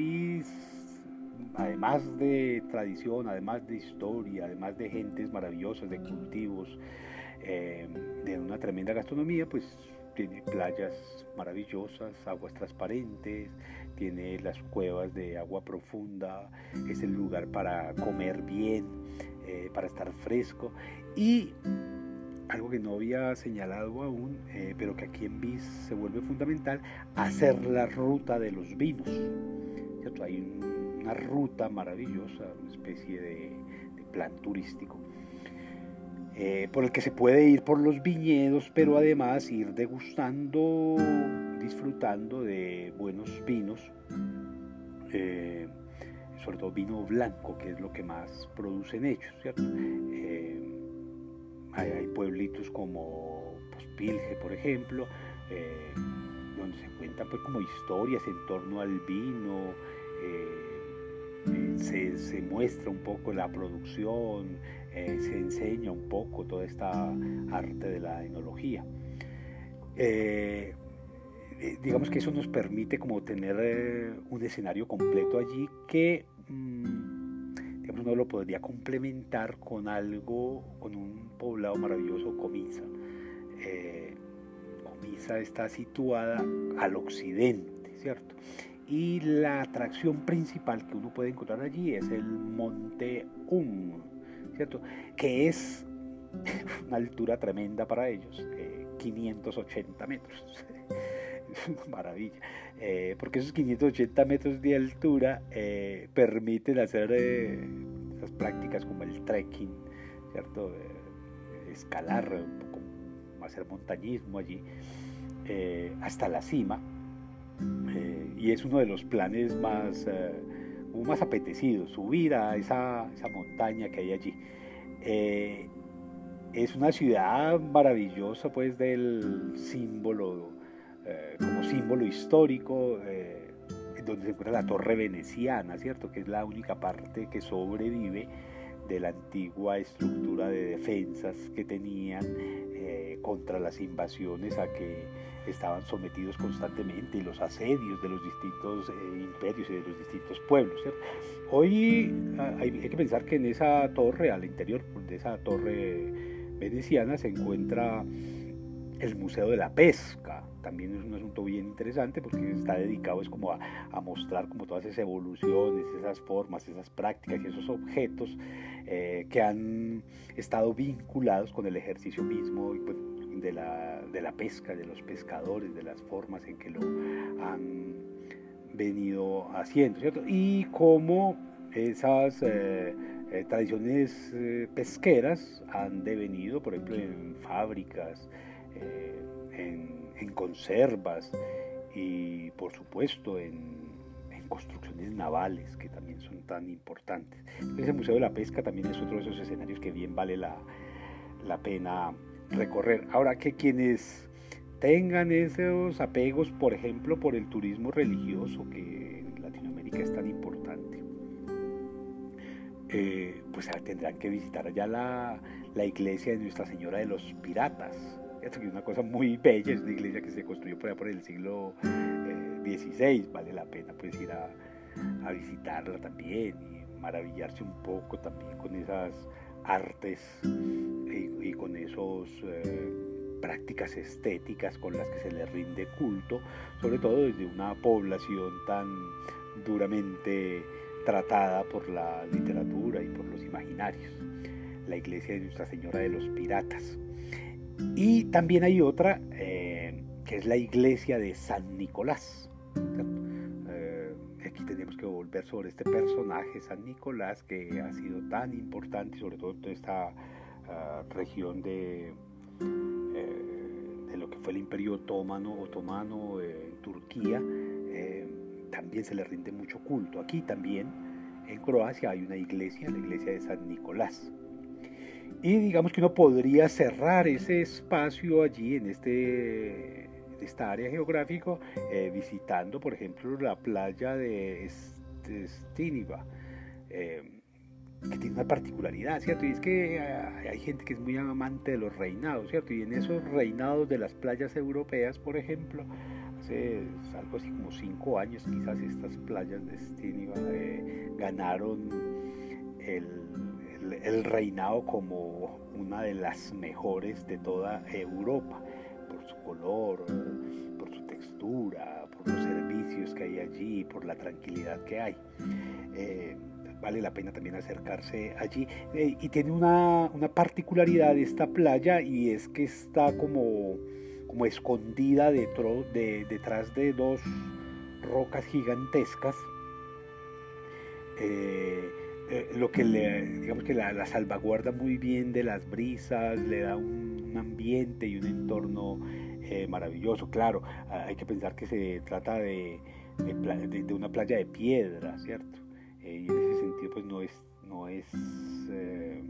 además de tradición, además de historia, además de gentes maravillosas, de cultivos, eh, de una tremenda gastronomía, pues tiene playas maravillosas, aguas transparentes, tiene las cuevas de agua profunda, es el lugar para comer bien, eh, para estar fresco y algo que no había señalado aún, eh, pero que aquí en BIS se vuelve fundamental, hacer la ruta de los vinos. Hay una ruta maravillosa, una especie de, plan turístico, eh, por el que se puede ir por los viñedos, pero además ir degustando, disfrutando de buenos vinos, eh, sobre todo vino blanco, que es lo que más producen ellos, ¿cierto? Hay, pueblitos como Pospilge, por ejemplo, eh, donde se cuentan pues como historias en torno al vino, eh, eh, se, muestra un poco la producción, se enseña un poco toda esta arte de la enología. digamos que eso nos permite como tener un escenario completo allí que mm, uno lo podría complementar con algo, con un poblado maravilloso, Comisa. Eh, Comisa está situada al occidente, ¿cierto? Y la atracción principal que uno puede encontrar allí es el Monte Um, ¿cierto? Que es <laughs> una altura tremenda para ellos, 580 eh, metros. <laughs> maravilla, eh, porque esos 580 metros de altura eh, permiten hacer eh, esas prácticas como el trekking, ¿cierto? escalar, un poco, hacer montañismo allí, hasta la cima, y es uno de los planes más, más apetecidos, subir a esa, esa montaña que hay allí es una ciudad maravillosa pues del símbolo eh, como símbolo histórico, eh, donde se encuentra la torre veneciana, ¿cierto? Que es la única parte que sobrevive de la antigua estructura de defensas que tenían eh, contra las invasiones a que estaban sometidos constantemente y los asedios de los distintos imperios y de los distintos pueblos. ¿cierto? Hoy ah, hay, hay, que pensar que en esa torre, al interior de esa torre veneciana, se encuentra el Museo de la Pesca, también es un asunto bien interesante porque está dedicado es como a, mostrar como todas esas evoluciones, esas formas, esas prácticas y esos objetos eh, que han estado vinculados con el ejercicio mismo pues, de, la, de la pesca, de los pescadores, de las formas en que lo han venido haciendo. Y cómo esas eh, eh, tradiciones pesqueras han devenido, por ejemplo, en fábricas, en en conservas y por supuesto en, construcciones navales que también son tan importantes. Ese Museo de la Pesca también es otro de esos escenarios que bien vale la, la pena recorrer. Ahora que quienes tengan esos apegos, por ejemplo, por el turismo religioso que en Latinoamérica es tan importante, eh, pues tendrán que visitar allá la, la iglesia de Nuestra Señora de los Piratas, es una cosa muy bella, es una iglesia que se construyó por, por el siglo XVI, eh, vale la pena pues ir a, visitarla también y maravillarse un poco también con esas artes y, con esas eh, prácticas estéticas con las que se le rinde culto, sobre todo desde una población tan duramente tratada por la literatura y por los imaginarios, la iglesia de Nuestra Señora de los Piratas. Y también hay otra, eh, que es la iglesia de San Nicolás. Eh, aquí tenemos que volver sobre este personaje, San Nicolás, que ha sido tan importante, sobre todo en toda esta ah, región de, eh, de lo que fue el imperio otomano, otomano en Turquía. también se le rinde mucho culto. Aquí también, en Croacia, hay una iglesia, la iglesia de San Nicolás. Y digamos que uno podría cerrar ese espacio allí en este, esta área geográfica eh, visitando, por ejemplo, la playa de Stíniva, eh, que tiene una particularidad, ¿cierto? Y es que eh, hay gente que es muy amante de los reinados, ¿cierto? Y en esos reinados de las playas europeas, por ejemplo, hace algo así como cinco años quizás estas playas de Stíniva ganaron el el reinado como una de las mejores de toda Europa, por su color, por su textura, por los servicios que hay allí, por la tranquilidad que hay. Eh, vale la pena también acercarse allí. Eh, y tiene una, una, particularidad esta playa y es que está como, como escondida de, detrás de dos rocas gigantescas. Eh, eh, lo que le, digamos que la, salvaguarda muy bien de las brisas, le da un, ambiente y un entorno maravilloso. Claro, hay que pensar que se trata de, de una playa de piedra, ¿cierto? Eh, y en ese sentido pues no es, no es eh,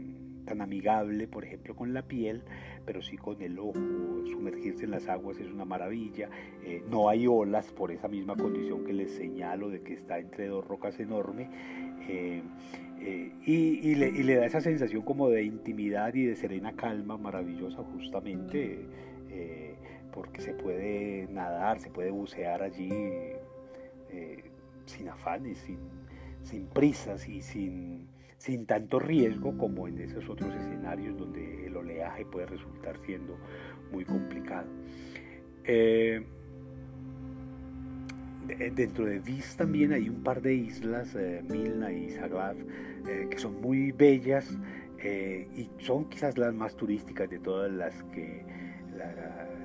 tan amigable, por ejemplo, con la piel, pero sí con el ojo. Sumergirse en las aguas es una maravilla. Eh, no hay olas por esa misma condición que les señalo de que está entre dos rocas enormes. y, le, da esa sensación como de intimidad y de serena calma maravillosa justamente porque se puede nadar, se puede bucear allí sin afanes, sin, prisas y sin, tanto riesgo como en esos otros escenarios donde el oleaje puede resultar siendo muy complicado. Eh, dentro de Vis también hay un par de islas, eh, Milna y Zaglav, eh, que son muy bellas y son quizás las más turísticas de todas las que,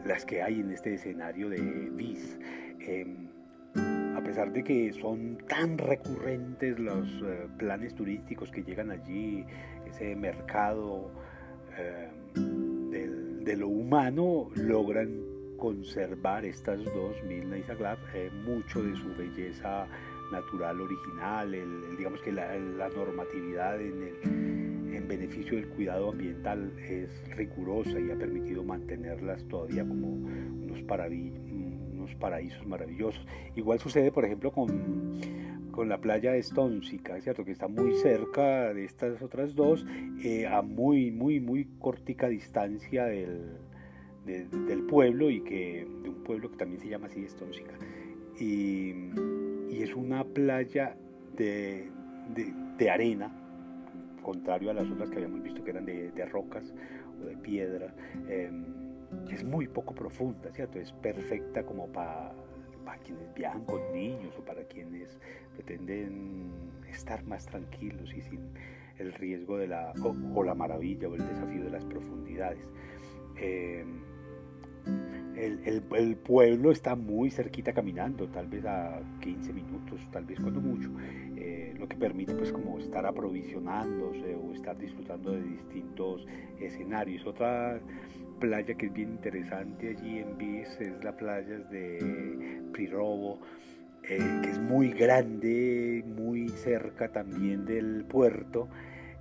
las que hay en este escenario de Vis a pesar de que son tan recurrentes los eh, planes turísticos que llegan allí, ese mercado eh, de lo humano, logran conservar estas dos, Milna y Zagreb, eh, mucho de su belleza natural original, digamos que la, normatividad en, en beneficio del cuidado ambiental es rigurosa y ha permitido mantenerlas todavía como unos paravillos paraísos maravillosos. Igual sucede, por ejemplo, con, con la playa Estónsica, ¿cierto? Que está muy cerca de estas otras dos, eh, a muy, muy, muy cortica distancia del, del pueblo y que de un pueblo que también se llama así. Y, y es una playa de, de, arena, contrario a las otras que habíamos visto que eran de, de rocas o de piedra. Em, es muy poco profunda, ¿cierto? Es perfecta como para, para quienes viajan con niños o para quienes pretenden estar más tranquilos y sin el riesgo de la, o, la maravilla o el desafío de las profundidades. Eh, el, el, pueblo está muy cerquita caminando, tal vez a 15 minutos, tal vez cuando mucho, eh, lo que permite pues como estar aprovisionándose o estar disfrutando de distintos escenarios. Otra playa que es bien interesante allí en Vis es la playa de Prirobo, eh, que es muy grande, muy cerca también del puerto.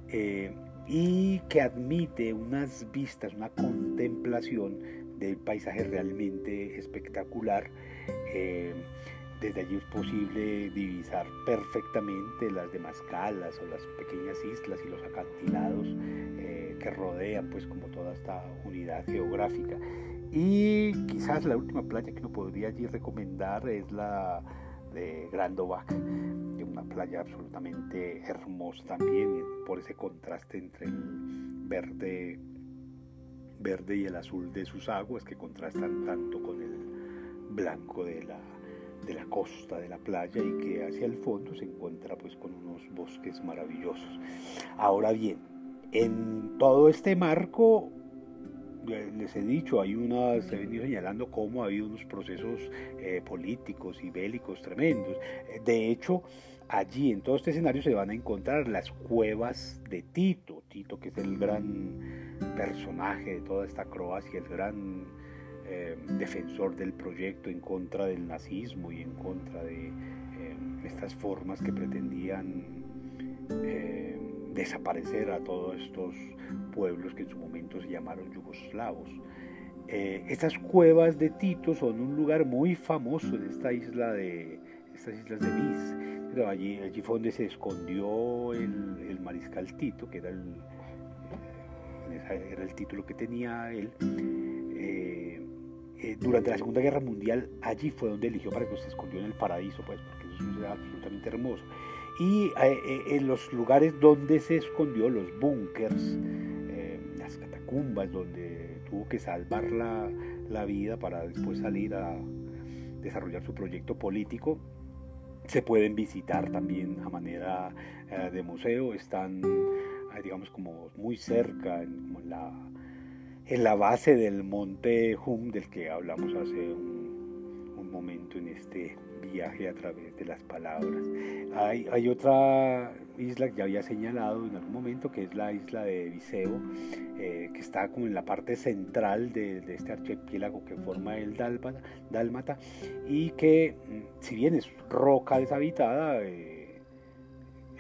Eh, y que admite unas vistas, una contemplación del paisaje realmente espectacular. Eh, desde allí es posible divisar perfectamente las demás calas o las pequeñas islas y los acantilados eh, que rodean pues como toda esta unidad geográfica. Y quizás la última playa que uno podría allí recomendar es la de Grandovac, una playa absolutamente hermosa también por ese contraste entre el verde verde y el azul de sus aguas que contrastan tanto con el blanco de la, de la costa de la playa y que hacia el fondo se encuentra pues con unos bosques maravillosos. Ahora bien, en todo este marco les he dicho, hay unas, se venido señalando cómo ha habido unos procesos eh, políticos y bélicos tremendos. De hecho, allí en todo este escenario se van a encontrar las cuevas de Tito, Tito que es el gran personaje de toda esta Croacia, el gran eh, defensor del proyecto en contra del nazismo y en contra de eh, estas formas que pretendían eh, desaparecer a todos estos pueblos que en su momento se llamaron yugoslavos. estas cuevas de Tito son un lugar muy famoso en esta isla de estas islas de Vis. Allí, allí fue donde se escondió el, el mariscal Tito, que era el, era el título que tenía él. Eh, eh, durante la Segunda Guerra Mundial, allí fue donde eligió para que se escondió en el paraíso, pues, porque eso es absolutamente hermoso. Y eh, en los lugares donde se escondió, los búnkers, las catacumbas, donde tuvo que salvar la, la vida para después salir a, desarrollar su proyecto político. Se pueden visitar también a manera de museo, están digamos como muy cerca, en, la, en la base del monte Hum del que hablamos hace un momento en este viaje a través de las palabras. Hay, hay, otra isla que ya había señalado en algún momento, que es la isla de Viseo, eh, que está como en la parte central de, de este archipiélago que forma el Dálmata, y que, mm, si bien es roca deshabitada, eh,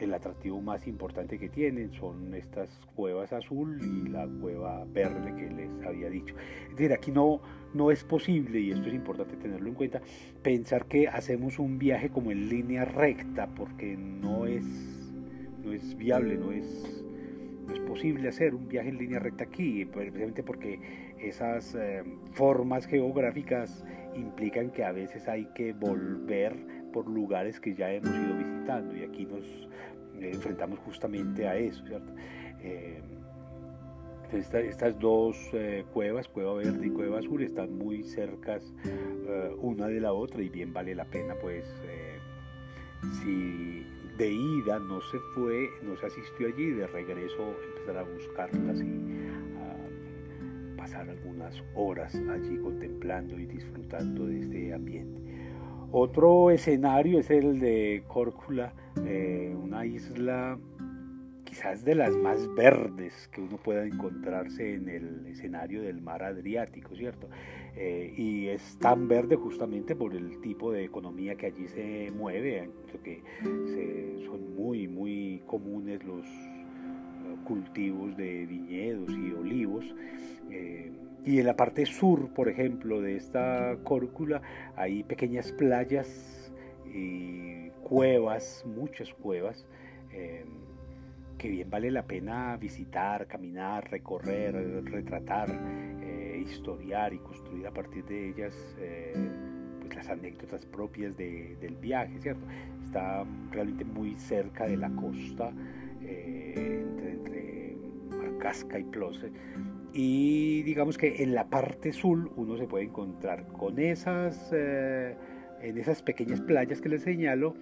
el atractivo más importante que tienen son estas cuevas azul y la cueva verde que les había dicho. Es decir, aquí no, no es posible, y esto es importante tenerlo en cuenta, pensar que hacemos un viaje como en línea recta, porque no es, no es viable, no es, no es posible hacer un viaje en línea recta aquí, precisamente porque esas eh, formas geográficas implican que a veces hay que volver por lugares que ya hemos ido visitando y aquí nos eh, enfrentamos justamente a eso. Eh, estas dos eh, cuevas, Cueva Verde y Cueva Azul, están muy cercas una de la otra y bien vale la pena, pues, si de ida no se fue, no se asistió allí, de regreso empezar a buscarlas y a pasar algunas horas allí contemplando y disfrutando de este ambiente. Otro escenario es el de Córcula, eh, una isla quizás de las más verdes que uno pueda encontrarse en el escenario del mar Adriático, ¿cierto? Eh, y es tan verde justamente por el tipo de economía que allí se mueve, que son muy, muy comunes los eh, cultivos de viñedos y olivos. Y en la parte sur, por ejemplo, de esta córcula hay pequeñas playas y cuevas, muchas cuevas, em, que bien vale la pena visitar, caminar, recorrer, retratar, eh, historiar y construir a partir de ellas eh, pues las anécdotas propias del viaje, ¿cierto? Está realmente muy cerca de la costa, eh, entre, entre Marcasca y Plose y digamos que en la parte sur uno se puede encontrar con esas, eh, en esas pequeñas playas que les señalo,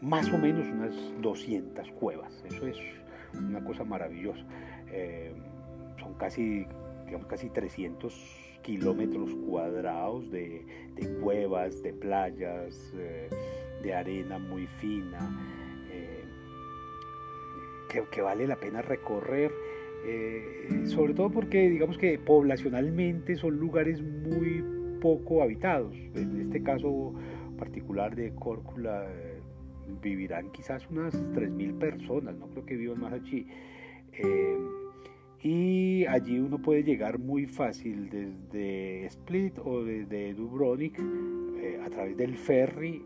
más o menos unas 200 cuevas. Eso es una cosa maravillosa. Eh, son casi, digamos, casi 300 kilómetros cuadrados de, cuevas, de playas, eh, de arena muy fina, que vale la pena recorrer eh, sobre todo porque digamos que poblacionalmente son lugares muy poco habitados. En este caso particular de Córcula eh, vivirán quizás unas 3.000 personas, no creo que vivan más allí. Eh, y allí uno puede llegar muy fácil desde Split o desde Dubrovnik a través del ferry,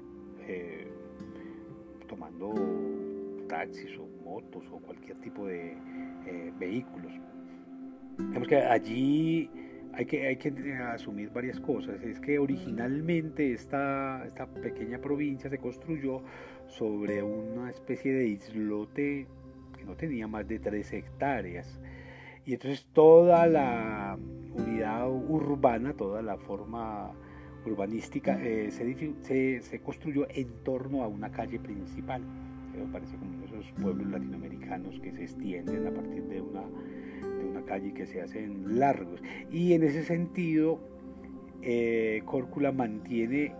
tomando taxis o motos o cualquier tipo de eh, vehículos. Vemos que allí hay que, hay que asumir varias cosas. Es que originalmente esta, esta pequeña provincia se construyó sobre una especie de islote que no tenía más de 3 hectáreas. Y entonces toda la unidad urbana, toda la forma urbanística eh, se, se, se construyó en torno a una calle principal me parece como pueblos latinoamericanos que se extienden a partir de una, de una calle que se hacen largos. Y en ese sentido, eh, Córcula mantiene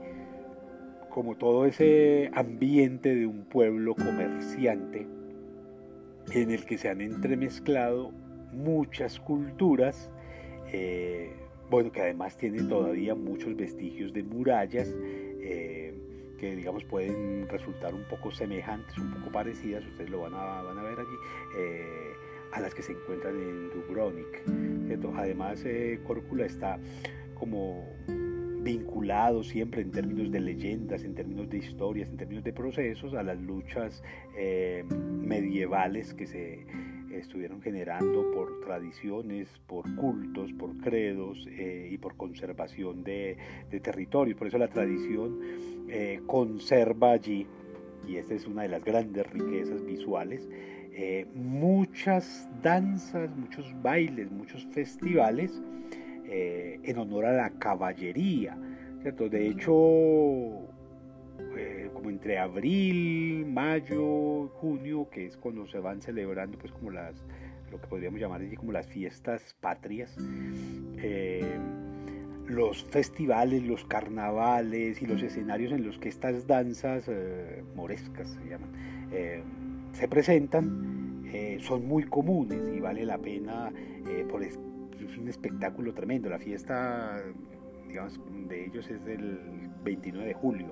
como todo ese ambiente de un pueblo comerciante en el que se han entremezclado muchas culturas, eh, bueno, que además tiene todavía muchos vestigios de murallas, eh, que digamos pueden resultar un poco semejantes, un poco parecidas, ustedes lo van a, van a ver allí, eh, a las que se encuentran en Dubrovnik. Además, eh, Córcula está como vinculado siempre en términos de leyendas, en términos de historias, en términos de procesos a las luchas eh, medievales que se estuvieron generando por tradiciones, por cultos, por credos eh, y por conservación de, territorios. Por eso la tradición eh, conserva allí, y esta es una de las grandes riquezas visuales, eh, muchas danzas, muchos bailes, muchos festivales en honor a la caballería. ¿cierto? De hecho, como entre abril, mayo, junio, que es cuando se van celebrando pues como las, lo que podríamos llamar así como las fiestas patrias, eh, los festivales, los carnavales y los escenarios en los que estas danzas eh, morescas se llaman, se presentan, son muy comunes y vale la pena, por es, un espectáculo tremendo, la fiesta digamos, de ellos es del 29 de julio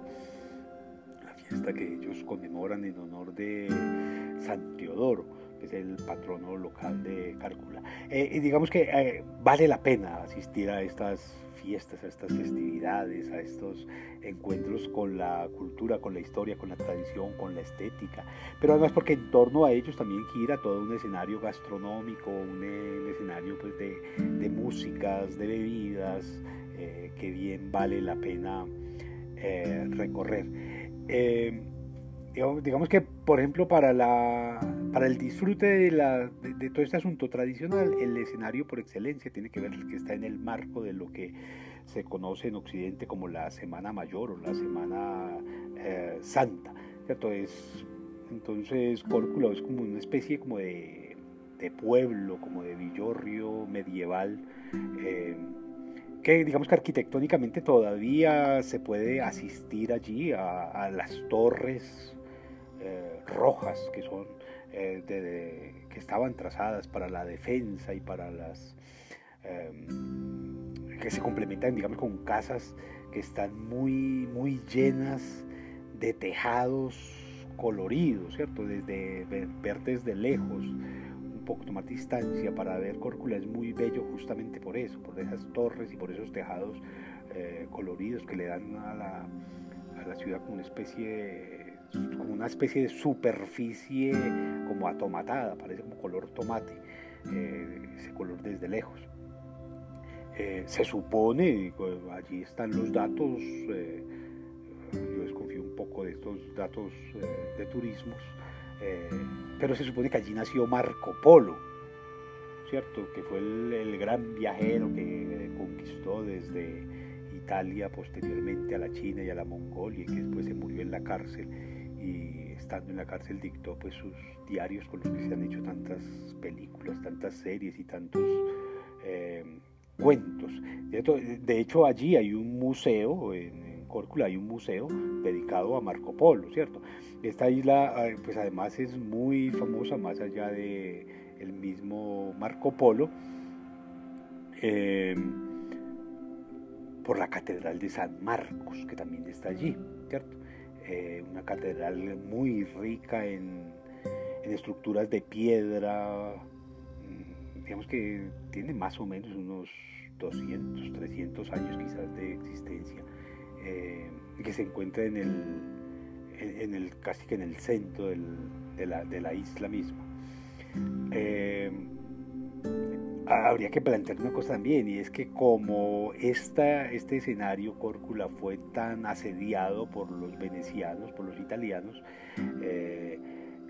que ellos conmemoran en honor de San Teodoro, que es el patrono local de Cárcula. Eh, y digamos que eh, vale la pena asistir a estas fiestas, a estas festividades, a estos encuentros con la cultura, con la historia, con la tradición, con la estética, pero además porque en torno a ellos también gira todo un escenario gastronómico, un, escenario pues, de, de, músicas, de bebidas, eh, que bien vale la pena recorrer. Eh, digamos, que, por ejemplo, para, la, para el disfrute de, la, de, todo este asunto tradicional, el escenario por excelencia tiene que ver que está en el marco de lo que se conoce en Occidente como la Semana Mayor o la Semana eh, Santa. Es, entonces, Córcula es como una especie como de, de pueblo, como de villorrio medieval. Eh, que digamos que arquitectónicamente todavía se puede asistir allí a, las torres eh, rojas que son eh, que estaban trazadas para la defensa y para las em, que se complementan digamos con casas que están muy muy llenas de tejados coloridos cierto desde ver desde lejos poco tomar distancia para ver Córcula es muy bello justamente por eso, por esas torres y por esos tejados eh, coloridos que le dan a la, a la, ciudad como una especie como una especie de superficie como atomatada, parece como color tomate, eh, ese color desde lejos. Eh, se supone, allí están los datos, yo desconfío un poco de estos datos de turismos, eh, pero se supone que allí nació Marco Polo, ¿cierto? Que fue el, gran viajero que conquistó desde Italia posteriormente a la China y a la Mongolia y que después se murió en la cárcel y estando en la cárcel dictó pues sus diarios con los que se han hecho tantas películas, tantas series y tantos eh, cuentos. De hecho, allí hay un museo en, Córcula hay un museo dedicado a Marco Polo, ¿cierto? Esta isla, pues además es muy famosa más allá de el mismo Marco Polo, eh, por la Catedral de San Marcos, que también está allí, ¿cierto? Eh, una catedral muy rica en, en estructuras de piedra, mm, digamos que tiene más o menos unos 200, 300 años quizás de existencia eh, que se encuentra en el, en el, casi que en el centro del, de, la, de, la, isla misma. Eh, habría que plantear una cosa también, y es que como esta, este escenario Córcula fue tan asediado por los venecianos, por los italianos, eh,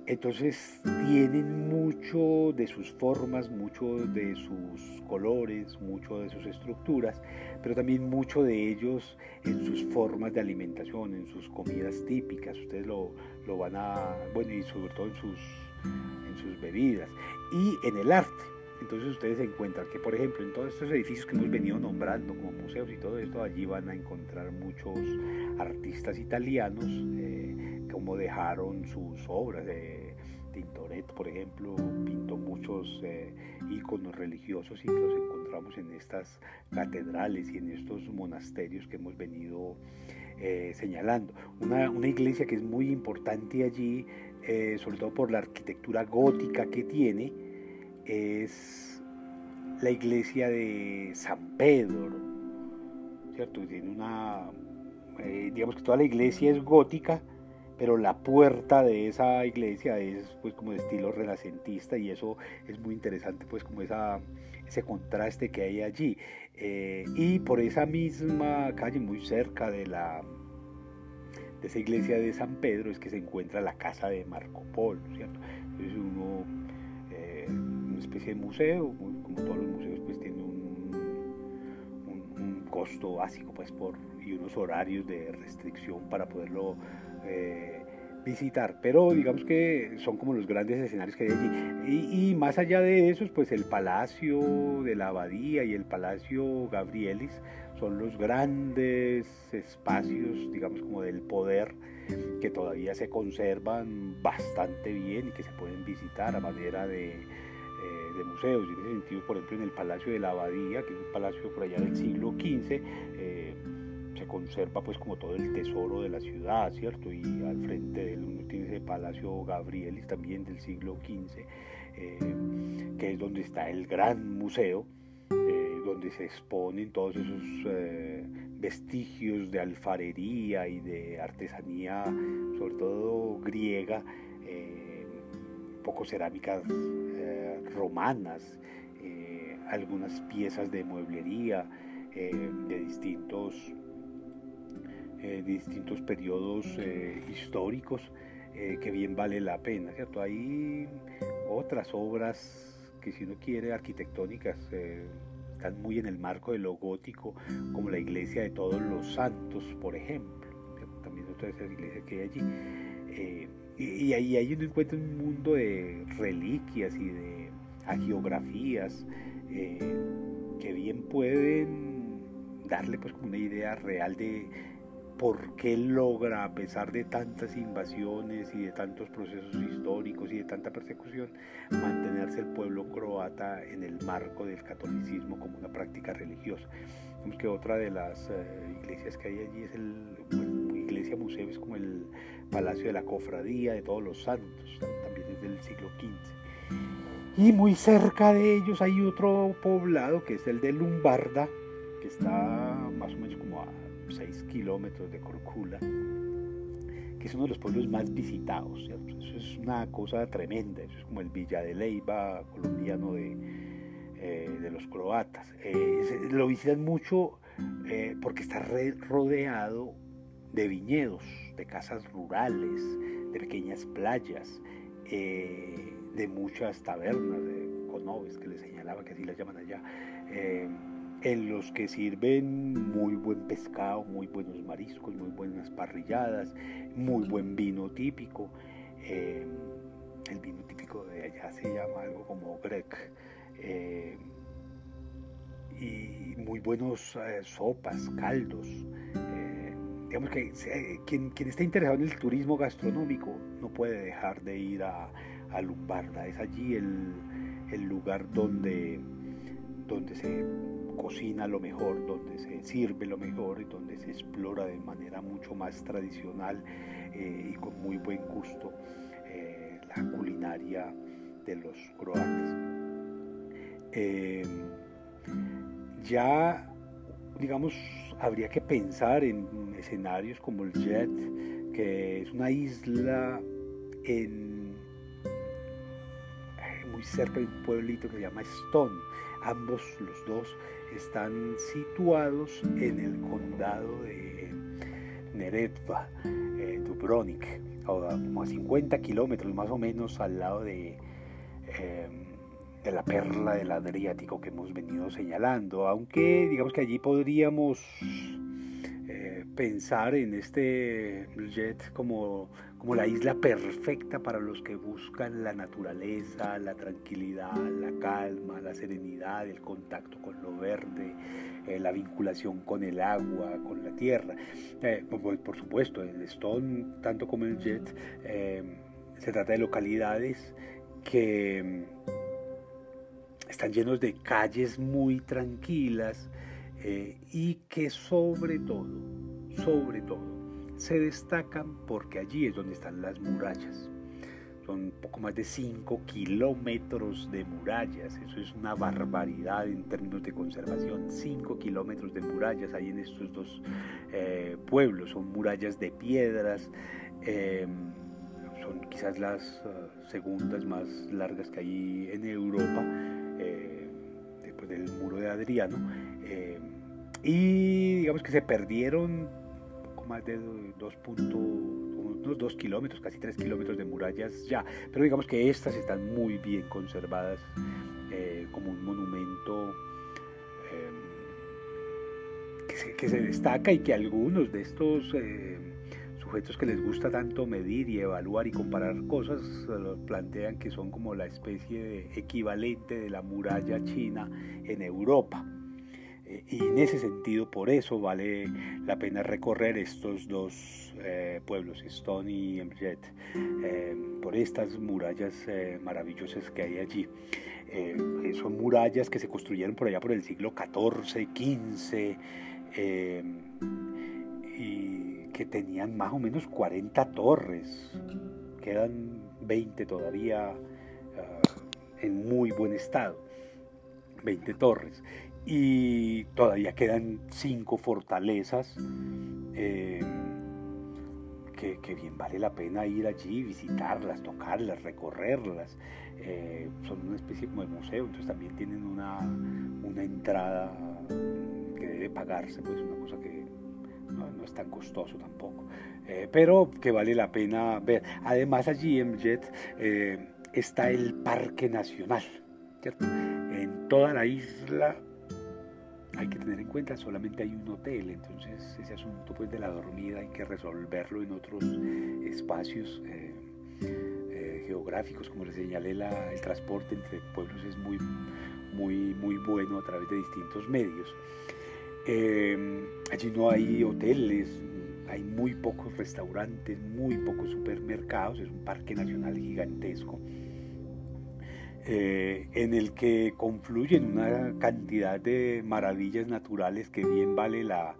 entonces tienen mucho de sus formas, mucho de sus colores, mucho de sus estructuras, pero también mucho de ellos en sus formas de alimentación, en sus comidas típicas. Ustedes lo, lo van a, bueno, y sobre todo en sus, en sus bebidas. Y en el arte. Entonces ustedes encuentran que, por ejemplo, en todos estos edificios que hemos venido nombrando como museos y todo esto, allí van a encontrar muchos artistas italianos, eh, como dejaron sus obras. de Por ejemplo, pintó muchos eh, iconos religiosos y los encontramos en estas catedrales y en estos monasterios que hemos venido eh, señalando. Una, una, iglesia que es muy importante allí, sobre todo por la arquitectura gótica que tiene, es la iglesia de San Pedro, ¿cierto? Tiene una, eh, digamos que toda la iglesia es gótica, pero la puerta de esa iglesia es pues como de estilo renacentista y eso es muy interesante pues como esa, ese contraste que hay allí. Eh, y por esa misma calle, muy cerca de la de esa iglesia de San Pedro, es que se encuentra la casa de Marco Polo, ¿cierto? Entonces uno especie de museo, como todos los museos, pues tiene un, costo básico pues por y unos horarios de restricción para poderlo eh, visitar pero digamos que son como los grandes escenarios que hay allí y, más allá de esos pues el palacio de la abadía y el palacio Gabrielis son los grandes espacios digamos como del poder que todavía se conservan bastante bien y que se pueden visitar a manera de de museos. Y en ese sentido, por ejemplo, en el Palacio de la Abadía, que es un palacio por allá del siglo XV, eh, se conserva pues como todo el tesoro de la ciudad, ¿cierto? Y al frente de él uno tiene ese Palacio Gabrielis también del siglo XV, eh, que es donde está el gran museo, eh, donde se exponen todos esos vestigios de alfarería y de artesanía, sobre todo griega, poco cerámicas romanas, eh, algunas piezas de mueblería eh, de distintos eh, distintos periodos históricos que bien vale la pena, ¿cierto? Hay otras obras que si uno quiere arquitectónicas están muy en el marco de lo gótico, como la iglesia de todos los santos, por ejemplo, también otra de esas iglesias que hay allí. y, ahí, ahí uno encuentra un mundo de reliquias y de a geografías eh, que bien pueden darle pues como una idea real de por qué logra, a pesar de tantas invasiones y de tantos procesos históricos y de tanta persecución, mantenerse el pueblo croata en el marco del catolicismo como una práctica religiosa. Vemos que otra de las eh, iglesias que hay allí es el, iglesia museo, es como el Palacio de la Cofradía de Todos los Santos, también es del siglo XV. Y muy cerca de ellos hay otro poblado que es el de Lumbarda, que está más o menos como a 6 kilómetros de Corcula, que es uno de los pueblos más visitados. Eso es una cosa tremenda, eso es como el Villa de Leiva colombiano de, eh, de los croatas. Eh, lo visitan mucho eh, porque está rodeado de viñedos, de casas rurales, de pequeñas playas de muchas tabernas, de conobes que les señalaba que así las llaman allá, en los que sirven muy buen pescado, muy buenos mariscos, muy buenas parrilladas, muy buen vino típico. Eh, el vino típico de allá se llama algo como Grec. Eh, y muy buenos sopas, caldos. digamos que quien, quien está interesado en el turismo gastronómico no puede dejar de ir a, a Lumbarda. Es allí el, lugar donde, donde se cocina lo mejor, donde se sirve lo mejor y donde se explora de manera mucho más tradicional eh, y con muy buen gusto eh, la culinaria de los croatas. Eh, ya, digamos, habría que pensar en escenarios como el Jet, que es una isla en cerca de un pueblito que se llama Stone. Ambos, los dos, están situados en el condado de Neretva, eh, Dubrovnik, como a 50 kilómetros más o menos al lado de, eh, de la perla del Adriático que hemos venido señalando, aunque digamos que allí podríamos pensar en este jet como, como la isla perfecta para los que buscan la naturaleza, la tranquilidad, la calma, la serenidad, el contacto con lo verde, eh, la vinculación con el agua, con la tierra. Eh, por, supuesto, el Stone, tanto como el jet, eh, se trata de localidades que están llenos de calles muy tranquilas y que sobre todo sobre todo, se destacan porque allí es donde están las murallas. Son poco más de 5 kilómetros de murallas. Eso es una barbaridad en términos de conservación. 5 kilómetros de murallas hay en estos dos eh, pueblos. Son murallas de piedras. Eh, son quizás las eh, segundas más largas que hay en Europa, después del muro de Adriano. y digamos que se perdieron más de 2 unos 2 kilómetros, casi 3 kilómetros de murallas ya, pero digamos que estas están muy bien conservadas eh, como un monumento em, que que, se destaca y que algunos de estos eh, sujetos que les gusta tanto medir y evaluar y comparar cosas plantean que son como la especie de equivalente de la muralla china en Europa. Eh, y en ese sentido, por eso vale la pena recorrer estos dos eh, pueblos, Stone y Emjet, eh, por estas murallas maravillosas que hay allí. son murallas que se construyeron por allá por el siglo XIV, XV, y que tenían más o menos 40 torres. Quedan 20 todavía ah, en muy buen estado. 20 torres y todavía quedan cinco fortalezas eh, que, bien vale la pena ir allí, visitarlas, tocarlas, recorrerlas. Eh, son una especie como de museo, entonces también tienen una, una entrada que debe pagarse, pues una cosa que no, es tan costoso tampoco, eh, pero que vale la pena ver. Además allí en Jet está el Parque Nacional, ¿cierto? En toda la isla hay que tener en cuenta, solamente hay un hotel, entonces ese asunto pues de la dormida hay que resolverlo en otros espacios eh, eh, geográficos, como les señalé, el transporte entre pueblos es muy, muy, muy bueno a través de distintos medios. Eh, allí no hay hoteles, hay muy pocos restaurantes, muy pocos supermercados, es un parque nacional gigantesco. Eh, en el que confluyen una cantidad de maravillas naturales que bien vale la,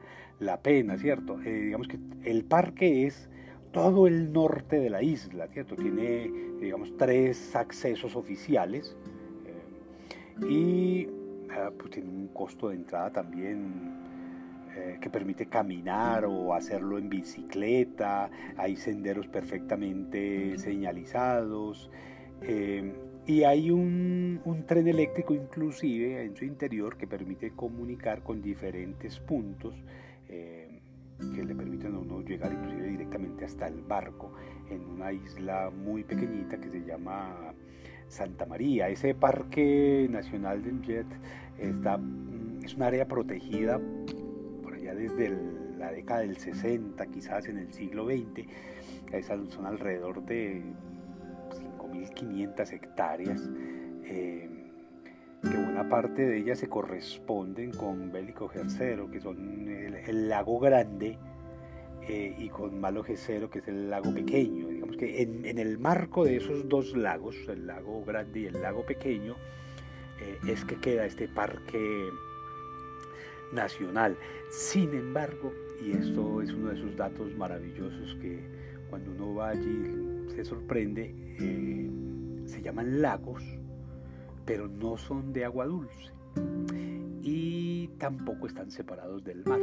pena, ¿cierto? Eh, digamos que el parque es todo el norte de la isla, ¿cierto? Tiene, digamos, tres accesos oficiales eh, y ah, pues tiene un costo de entrada también que permite caminar o hacerlo en bicicleta, hay senderos perfectamente señalizados. Y hay un, tren eléctrico inclusive en su interior que permite comunicar con diferentes puntos eh, que le permiten a uno llegar inclusive directamente hasta el barco en una isla muy pequeñita que se llama Santa María. Ese parque nacional de Jet está, mm, es un área protegida por allá desde la década del 60, quizás en el siglo XX. Son alrededor de 1.500 hectáreas, eh, que buena parte de ellas se corresponden con Bélico Gercero, que son el, lago grande, eh, y con Malo Gesero, que es el lago pequeño. Digamos que en, el marco de esos dos lagos, el lago grande y el lago pequeño, eh, es que queda este parque nacional. Sin embargo, y esto es uno de esos datos maravillosos que cuando uno va allí se sorprende, eh, se llaman lagos, pero no son de agua dulce y tampoco están separados del mar.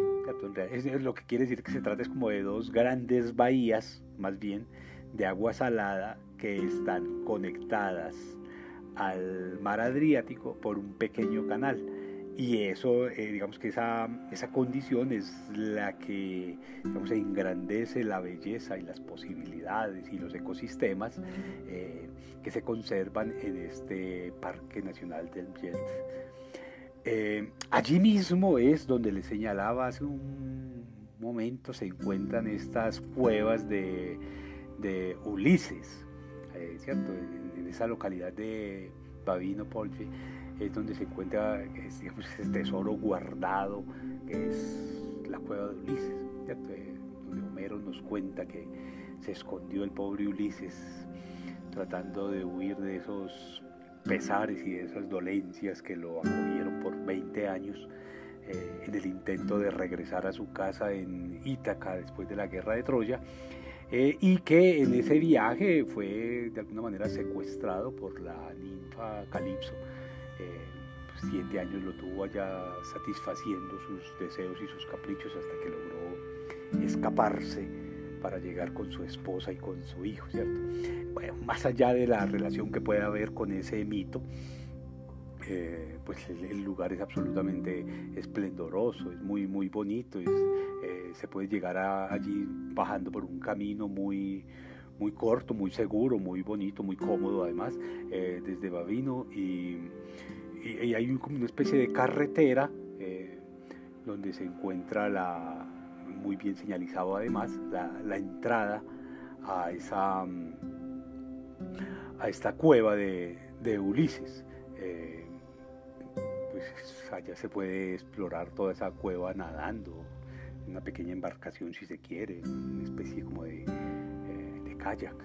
Es, lo que quiere decir que se trata como de dos grandes bahías, más bien, de agua salada que están conectadas al mar Adriático por un pequeño canal. Y eso, eh, digamos que esa, esa condición es la que digamos, engrandece la belleza y las posibilidades y los ecosistemas eh, que se conservan en este Parque Nacional del Jet. Eh, allí mismo es donde le señalaba hace un momento, se encuentran estas cuevas de, de Ulises, ¿cierto? En, esa localidad de Babino Polche es donde se encuentra ese tesoro guardado, que es la cueva de Ulises, eh, donde Homero nos cuenta que se escondió el pobre Ulises tratando de huir de esos pesares y de esas dolencias que lo acogieron por 20 años eh, en el intento de regresar a su casa en Ítaca después de la guerra de Troya. Eh, y que en ese viaje fue de alguna manera secuestrado por la ninfa Calipso, siete años lo tuvo allá satisfaciendo sus deseos y sus caprichos hasta que logró escaparse para llegar con su esposa y con su hijo, ¿cierto? Bueno, más allá de la relación que puede haber con ese mito, eh, pues el, lugar es absolutamente esplendoroso, es muy, muy bonito, eh, se puede llegar allí bajando por un camino muy, muy corto, muy seguro, muy bonito, muy cómodo además, eh, desde Babino y, hay como una especie de carretera eh, donde se encuentra la, muy bien señalizado además, la, entrada a, esa, a esta cueva de, Ulises. Eh, pues allá se puede explorar toda esa cueva nadando, una pequeña embarcación si se quiere, una especie como de, eh, kayak.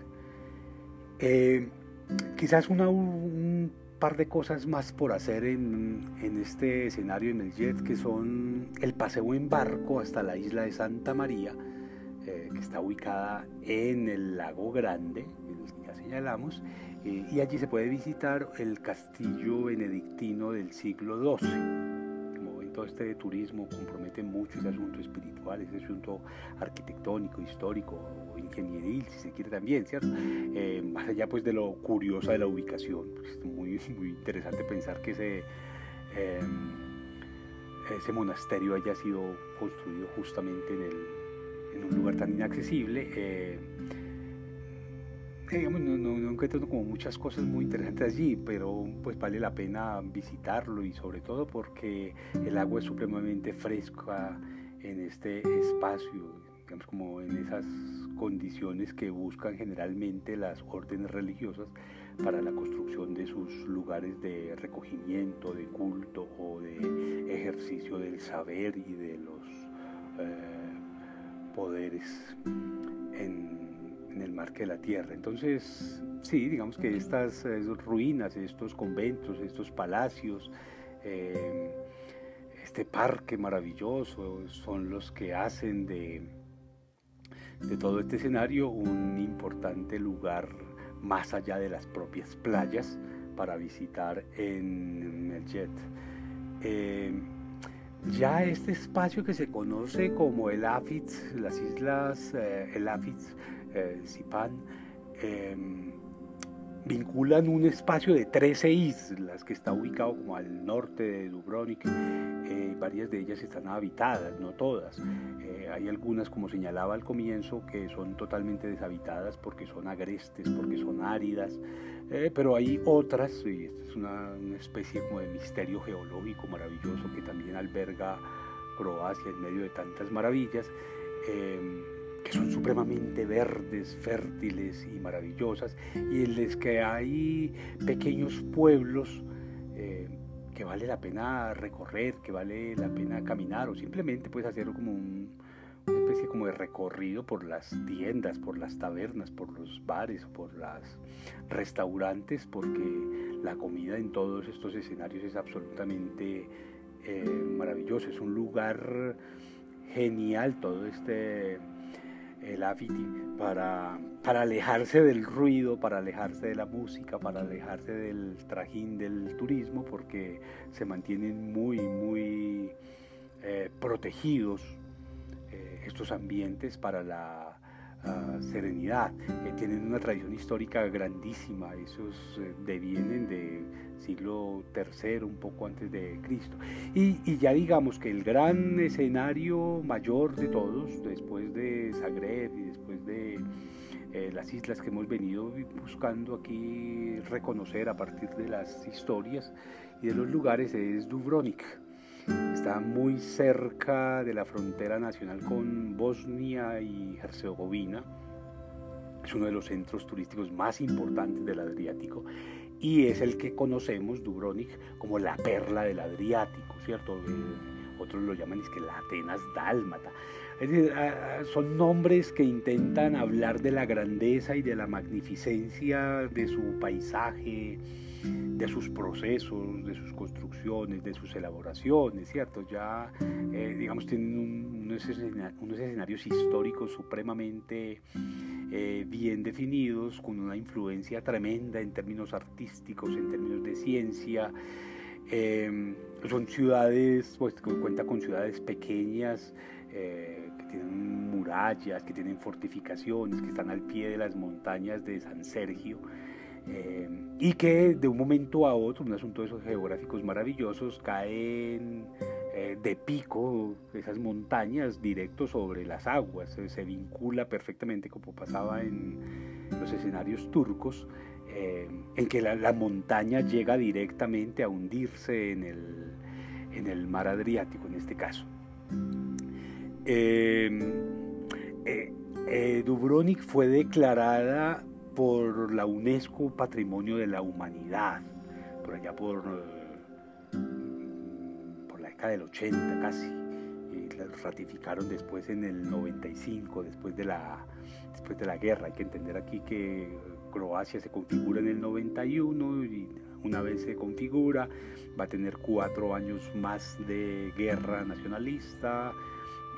Quizás una, un par de cosas más por hacer en, este escenario en el jet, que son el paseo en barco hasta la isla de Santa María, eh, que está ubicada en el lago Grande, que ya señalamos, y allí se puede visitar el castillo benedictino del siglo XII todo este turismo compromete mucho ese asunto espiritual, ese asunto arquitectónico, histórico ingenieril, si se quiere también, ¿cierto? Eh, más allá pues de lo curiosa de la ubicación, pues, es muy, <laughs> muy interesante pensar que ese, em, ese monasterio haya sido construido justamente en, el, en un lugar tan inaccesible. Eh, digamos, no, no, encuentro como muchas cosas muy interesantes allí, pero pues vale la pena visitarlo y sobre todo porque el agua es supremamente fresca en este espacio, como en esas condiciones que buscan generalmente las órdenes religiosas para la construcción de sus lugares de recogimiento, de culto o de ejercicio del saber y de los eh, poderes en en el marco de la tierra. Entonces, sí, digamos que estas ruinas, estos conventos, estos palacios, eh, este parque maravilloso, son los que hacen de, de todo este escenario un importante lugar más allá de las propias playas para visitar en el jet. Eh, ya este espacio que se conoce como el Afitz, las islas el Afitz, eh, em, vinculan un espacio de 13 islas que está ubicado como al norte de Dubrovnik. Eh, varias de ellas están habitadas, no todas. Eh, hay algunas, como señalaba al comienzo, que son totalmente deshabitadas porque son agrestes, porque son áridas. Eh, pero hay otras, y esta es una, especie como de misterio geológico maravilloso que también alberga Croacia en medio de tantas maravillas em, que son supremamente verdes, fértiles y maravillosas, y en las que hay pequeños pueblos eh, que vale la pena recorrer, que vale la pena caminar, o simplemente puedes hacer como un, una especie como de recorrido por las tiendas, por las tabernas, por los bares, por los restaurantes, porque la comida en todos estos escenarios es absolutamente eh, maravillosa, es un lugar genial todo este el Afiti para, para alejarse del ruido, para alejarse de la música, para alejarse del trajín del turismo, porque se mantienen muy, muy eh, protegidos eh, estos ambientes para la serenidad. Eh, tienen una tradición histórica grandísima, esos devienen de siglo III, un poco antes de Cristo. Y, ya digamos que el gran escenario mayor de todos, después de Zagreb y después de eh, las islas que hemos venido buscando aquí reconocer a partir de las historias y de los lugares, es Dubrovnik. Está muy cerca de la frontera nacional con Bosnia y Herzegovina. Es uno de los centros turísticos más importantes del Adriático y es el que conocemos, Dubrovnik, como la perla del Adriático, ¿cierto? Eh, otros lo llaman es que la Atenas dálmata. Es decir, ah, ah, son nombres que intentan hablar de la grandeza y de la magnificencia de su paisaje, de sus procesos, de sus construcciones, de sus elaboraciones, ¿cierto? Ya, eh, digamos, tienen unos, escenarios históricos supremamente eh, bien definidos, con una influencia tremenda en términos artísticos, en términos de ciencia. Em, son ciudades, pues cuenta con ciudades pequeñas eh, que tienen murallas, que tienen fortificaciones, que están al pie de las montañas de San Sergio. Eh, y que de un momento a otro, un asunto de esos geográficos maravillosos, caen eh, de pico esas montañas directo sobre las aguas, se vincula perfectamente como pasaba en los escenarios turcos, eh, en que la, montaña llega directamente a hundirse en el, en el mar Adriático en este caso. Dubrovnik fue declarada por la UNESCO Patrimonio de la Humanidad, por allá por, eh, por la década del 80 casi. Y la ratificaron después en el 95, después de, la, después de la guerra. Hay que entender aquí que Croacia se configura en el 91 y una vez se configura va a tener cuatro años más de guerra nacionalista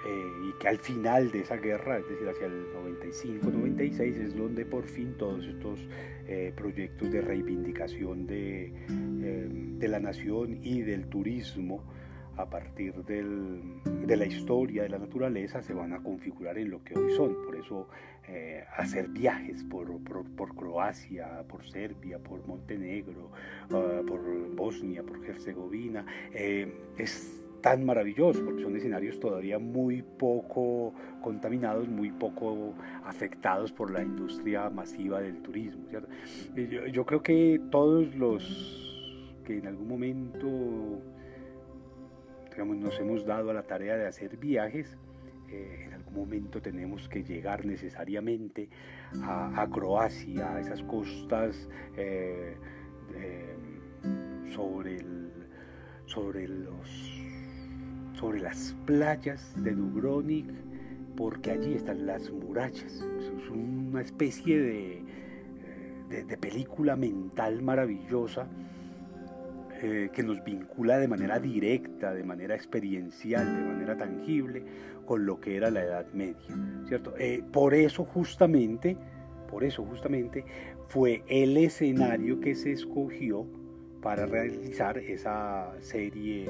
eh, y que al final de esa guerra, es decir, hacia el 95-96, es donde por fin todos estos eh, proyectos de reivindicación de, eh, de, la nación y del turismo a partir del, de la historia de la naturaleza se van a configurar en lo que hoy son. Por eso hacer viajes por, por, Croacia, por Serbia, por Montenegro, ah, por Bosnia, por Herzegovina, es tan maravilloso, porque son escenarios todavía muy poco contaminados, muy poco afectados por la industria masiva del turismo. Yo, creo que todos los que en algún momento digamos, nos hemos dado a la tarea de hacer viajes, eh, en algún momento tenemos que llegar necesariamente a, Croacia, a esas costas eh, sobre, el, sobre los sobre las playas de Dubrovnik, porque allí están las murallas. Es una especie de, de, película mental maravillosa eh, que nos vincula de manera directa, de manera experiencial, de manera tangible con lo que era la Edad Media, ¿cierto? Eh, por eso justamente, por eso justamente fue el escenario que se escogió para realizar esa serie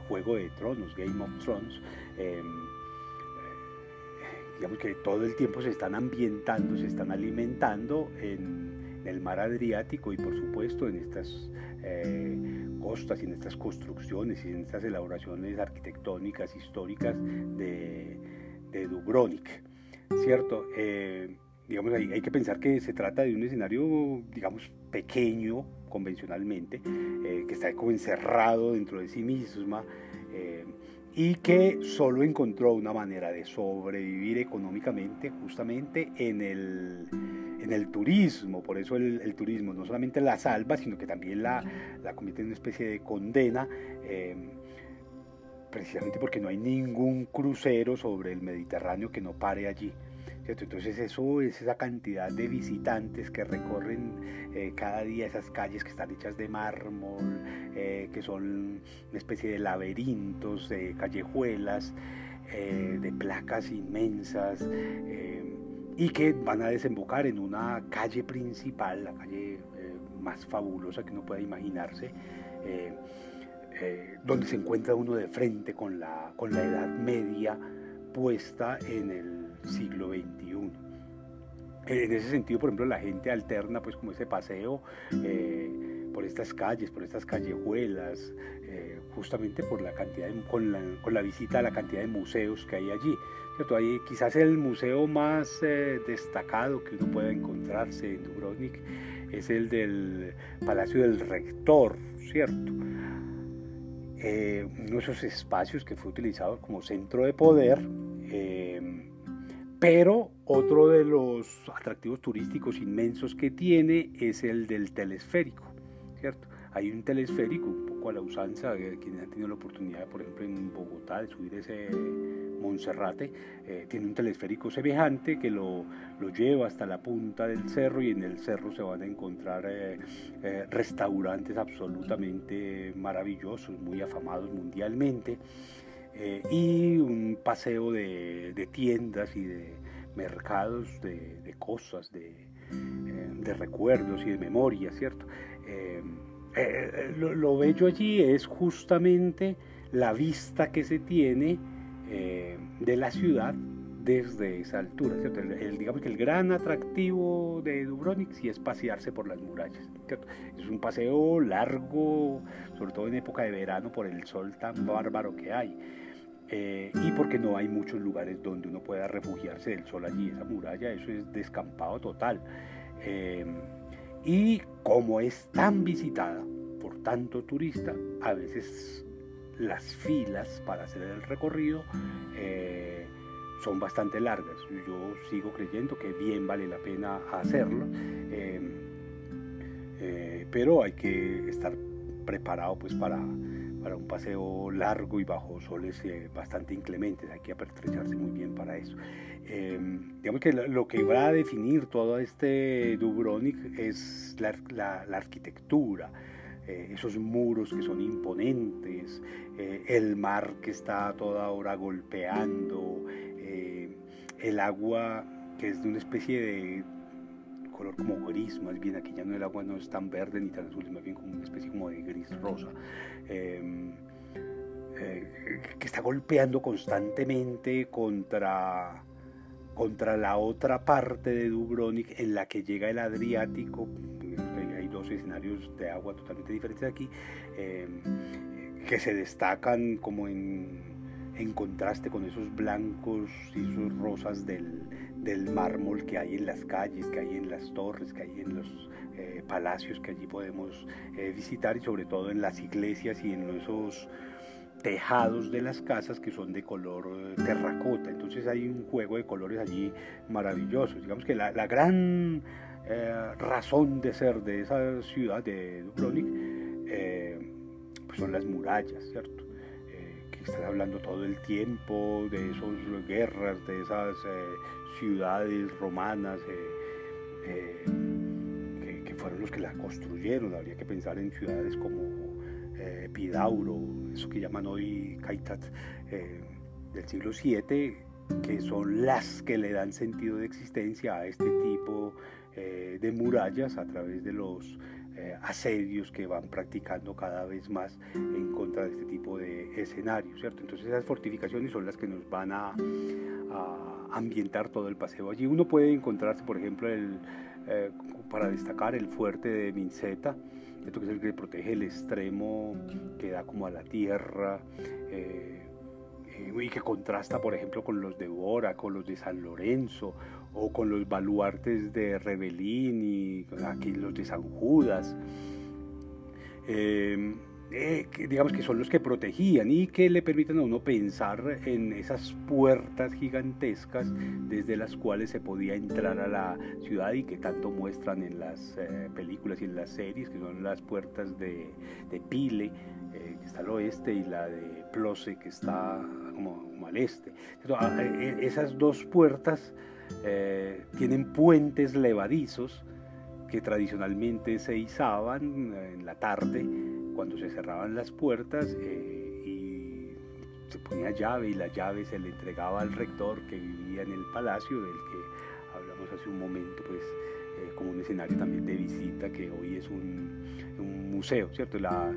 Juego de Tronos, Game of Thrones, em, eh, digamos que todo el tiempo se están ambientando, se están alimentando en, el mar Adriático y por supuesto en estas eh, costas y en estas construcciones y en estas elaboraciones arquitectónicas históricas de, de Dubrovnik, ¿cierto? Eh, digamos, hay, hay, que pensar que se trata de un escenario, digamos, pequeño convencionalmente, eh, que está como encerrado dentro de sí misma eh, y que solo encontró una manera de sobrevivir económicamente justamente en el, en el turismo. Por eso el, turismo no solamente la salva, sino que también la, la convierte en una especie de condena. Eh, precisamente porque no hay ningún crucero sobre el Mediterráneo que no pare allí. Entonces eso es esa cantidad de visitantes que recorren eh, cada día esas calles que están hechas de mármol, eh, que son una especie de laberintos, de callejuelas, eh, de placas inmensas y que van a desembocar en una calle principal, la calle más fabulosa que uno pueda imaginarse. donde se encuentra uno de frente con la, con la Edad Media puesta en el siglo XXI. En ese sentido, por ejemplo, la gente alterna pues como ese paseo eh, por estas calles, por estas callejuelas, eh, justamente por la cantidad con, la, visita a la cantidad de museos que hay allí. ¿cierto? Hay, quizás el museo más eh, destacado que uno pueda encontrarse en Dubrovnik es el del Palacio del Rector, ¿cierto? uno de esos espacios que fue utilizado como centro de poder pero otro de los atractivos turísticos inmensos que tiene es el del telesférico, ¿cierto? Hay un telesférico, un poco a la usanza, quienes han tenido la oportunidad, por ejemplo, en Bogotá, de subir ese Monserrate, eh, tiene un telesférico semejante que lo, lo, lleva hasta la punta del cerro y en el cerro se van a encontrar eh, eh, restaurantes absolutamente maravillosos, muy afamados mundialmente. Eh, y un paseo de, tiendas y de mercados de, cosas, de, eh, de, recuerdos y de memoria, ¿cierto? Eh, lo, bello allí es justamente la vista que se tiene de la ciudad desde esa altura, ¿cierto? El, digamos que el gran atractivo de Dubrovnik sí es pasearse por las murallas, ¿cierto? Es un paseo largo, sobre todo en época de verano, por el sol tan bárbaro que hay. Eh, y porque no hay muchos lugares donde uno pueda refugiarse del sol allí. Esa muralla, eso es descampado total. Eh, y como es tan visitada por tanto turista, a veces las filas para hacer el recorrido eh, son bastante largas. Yo sigo creyendo que bien vale la pena hacerlo, eh, eh, pero hay que estar preparado pues para, para un paseo largo y bajo soles bastante inclementes. Hay que apertrecharse muy bien para eso. digamos que lo que va a definir todo este Dubrovnik es la, la arquitectura, eh, esos muros que son imponentes, eh, el mar que está toda hora golpeando, eh, el agua que es de una especie de color como gris, más bien aquí ya no el agua no es tan verde ni tan azul, es más bien como una especie como de gris rosa. Em, que está golpeando constantemente contra, contra la otra parte de Dubrovnik en la que llega el Adriático, dos escenarios de agua totalmente diferentes aquí, em, que se destacan como en, en, contraste con esos blancos y esos rosas del, del, mármol que hay en las calles, que hay en las torres, que hay en los eh, palacios que allí podemos eh, visitar y sobre todo en las iglesias y en esos tejados de las casas que son de color eh, terracota. Entonces hay un juego de colores allí maravilloso. Digamos que la, gran razón de ser de esa ciudad de Dubrovnik pues son las murallas, ¿cierto? Están hablando todo el tiempo de esas guerras, de esas ciudades romanas que, que, fueron los que la construyeron. Habría que pensar en ciudades como Pidauro, eso que llaman hoy Kaitat del siglo VII, que son las que le dan sentido de existencia a este tipo eh, de murallas a través de los eh, asedios que van practicando cada vez más en contra de este tipo de escenarios, ¿cierto? Entonces esas fortificaciones son las que nos van a, ambientar todo el paseo. Allí uno puede encontrarse, por ejemplo, el, eh, para destacar el fuerte de Minceta, que es el que protege el extremo que da como a la tierra y que contrasta, por ejemplo, con los de Bora, con los de San Lorenzo o con los baluartes de Rebelín y aquí los de San Judas. Em, eh, digamos que son los que protegían y que le permiten a uno pensar en esas puertas gigantescas desde las cuales se podía entrar a la ciudad y que tanto muestran en las eh, películas y en las series, que son las puertas de, de Pile, eh, que está al oeste, y la de Plose, que está como, como al este. esas dos puertas eh, tienen puentes levadizos que tradicionalmente se izaban en la tarde cuando se cerraban las puertas eh, y se ponía llave y la llave se le entregaba al rector que vivía en el palacio del que hablamos hace un momento pues eh, como un escenario también de visita que hoy es un, un museo, ¿cierto? La,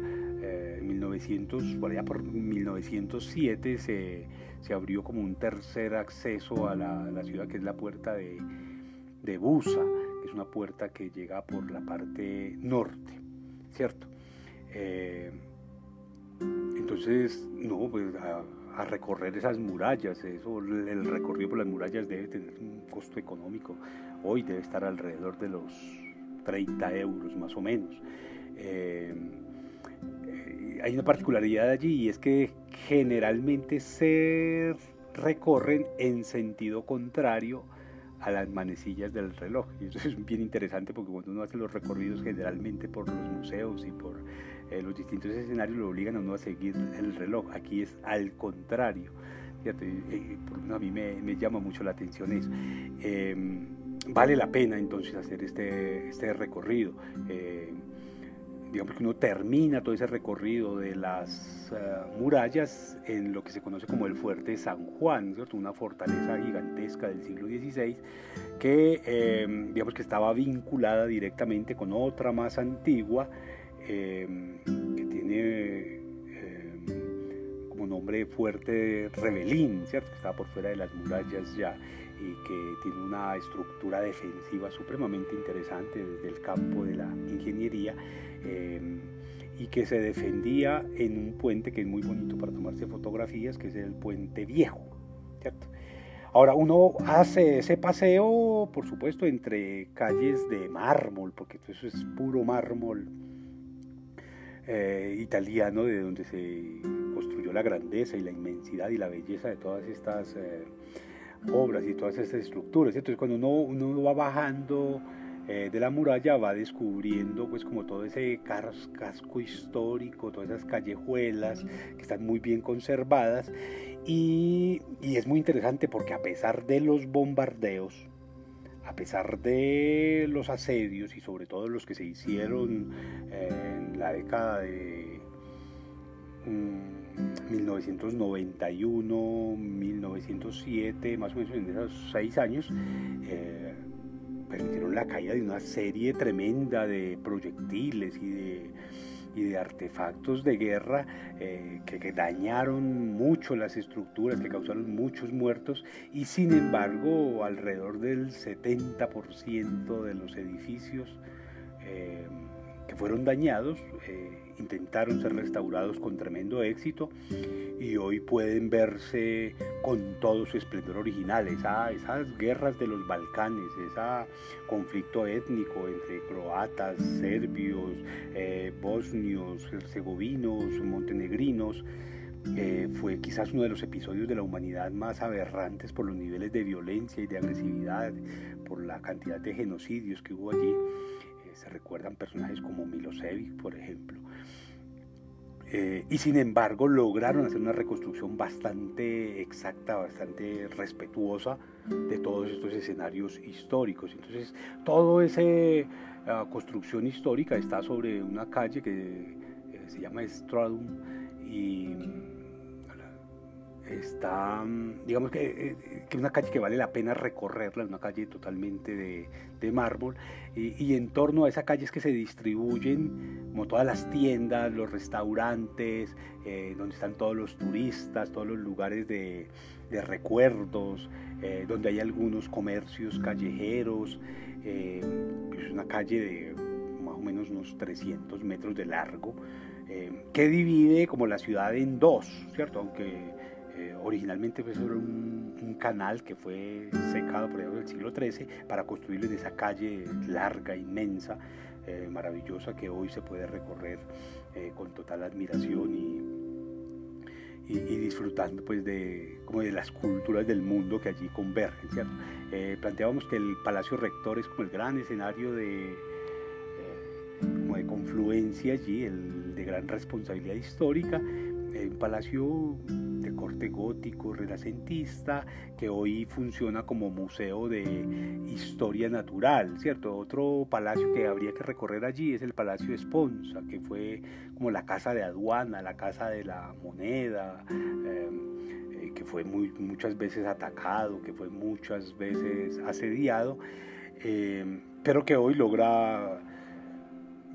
1900, por allá por 1907 se se abrió como un tercer acceso a la, ciudad, que es la puerta de, de Busa, que es una puerta que llega por la parte norte, ¿cierto? Eh, entonces, no, pues a, recorrer esas murallas, eso, el recorrido por las murallas debe tener un costo económico, hoy debe estar alrededor de los 30 euros más o menos. Eh, hay una particularidad allí y es que generalmente se recorren en sentido contrario a las manecillas del reloj. Y <laughs> eso es bien interesante porque cuando uno hace los recorridos generalmente por los museos y por eh, los distintos escenarios lo obligan a uno a seguir el reloj. Aquí es al contrario. a mí me, llama mucho la atención eso. Em, vale la pena entonces hacer este, este recorrido. Eh, digamos que uno termina todo ese recorrido de las eh, murallas en lo que se conoce como el fuerte San Juan, una fortaleza gigantesca del siglo XVI que em, digamos que estaba vinculada directamente con otra más antigua em, que tiene em, como nombre fuerte Rebelín, ¿cierto? que estaba por fuera de las murallas ya y que tiene una estructura defensiva supremamente interesante desde el campo de la ingeniería Em, y que se defendía en un puente que es muy bonito para tomarse fotografías, que es el puente viejo, ¿cierto? Ahora, uno hace ese paseo, por supuesto, entre calles de mármol, porque eso es puro mármol eh, italiano, de donde se vio la grandeza y la inmensidad y la belleza de todas estas eh, obras y todas estas estructuras. Entonces cuando uno, uno va bajando eh, de la muralla va descubriendo pues como todo ese casco histórico, todas esas callejuelas que están muy bien conservadas. Y, y es muy interesante porque a pesar de los bombardeos, a pesar de los asedios y sobre todo los que se hicieron en la década de 1991, mm, 1907, más o menos en esos seis años, eh, permitieron la caída de una serie tremenda de proyectiles y de, artefactos de guerra eh, que, dañaron mucho las estructuras, que causaron muchos muertos y sin embargo alrededor del 70% de los edificios eh, que fueron dañados eh, intentaron ser restaurados con tremendo éxito y hoy pueden verse con todo su esplendor original. Esa, esas guerras de los Balcanes, ese conflicto étnico entre croatas, serbios, eh, bosnios, herzegovinos, montenegrinos, eh, fue quizás uno de los episodios de la humanidad más aberrantes por los niveles de violencia y de agresividad, por la cantidad de genocidios que hubo allí. Eh, se recuerdan personajes como Milosevic, por ejemplo. Eh, y sin embargo lograron hacer una reconstrucción bastante exacta, bastante respetuosa de todos estos escenarios históricos. Entonces, toda esa ah, construcción histórica está sobre una calle que eh, se llama Stradum y está, digamos que, es eh, una calle que vale la pena recorrerla, una calle totalmente de, mármol, y, en torno a esa calle es que se distribuyen como todas las tiendas, los restaurantes, eh, donde están todos los turistas, todos los lugares de, recuerdos, eh, donde hay algunos comercios callejeros, es una calle de más o menos unos 300 metros de largo, que divide como la ciudad en dos, ¿cierto? Aunque eh, originalmente fue sobre un, canal que fue secado por el siglo XIII para construirlo en esa calle larga, inmensa, eh, maravillosa que hoy se puede recorrer eh, con total admiración y, y, disfrutando pues de, como de las culturas del mundo que allí convergen. ¿cierto? planteábamos que el Palacio Rector es como el gran escenario de, de confluencia allí, el de gran responsabilidad histórica, un palacio corte gótico, renacentista, que hoy funciona como museo de historia natural, ¿cierto? Otro palacio que habría que recorrer allí es el Palacio Esponza, que fue como la casa de aduana, la casa de la moneda, em, eh, que fue muchas veces atacado, que fue muchas veces asediado, em, pero que hoy logra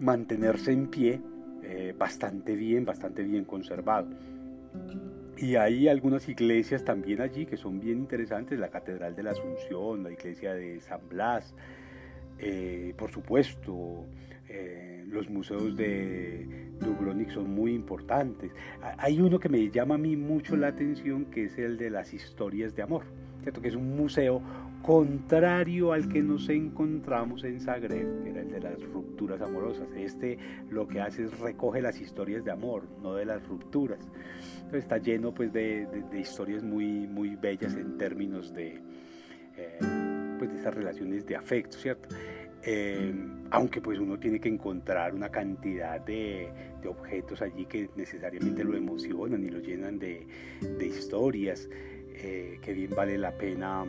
mantenerse en pie eh, bastante bien, bastante bien conservado. Y hay algunas iglesias también allí que son bien interesantes, la Catedral de la Asunción, la iglesia de San Blas, eh, por supuesto, eh, los museos de Dubrovnik son muy importantes. Hay uno que me llama a mí mucho la atención, que es el de las historias de amor, que es un museo contrario al que nos encontramos en Zagreb, que era el de las rupturas amorosas. Este lo que hace es recoge las historias de amor, no de las rupturas. Está lleno pues de, historias muy, muy bellas en términos de, eh, pues de esas relaciones de afecto, ¿cierto? Eh, aunque pues uno tiene que encontrar una cantidad de, objetos allí que necesariamente lo emocionan y lo llenan de, historias, eh, que bien vale la pena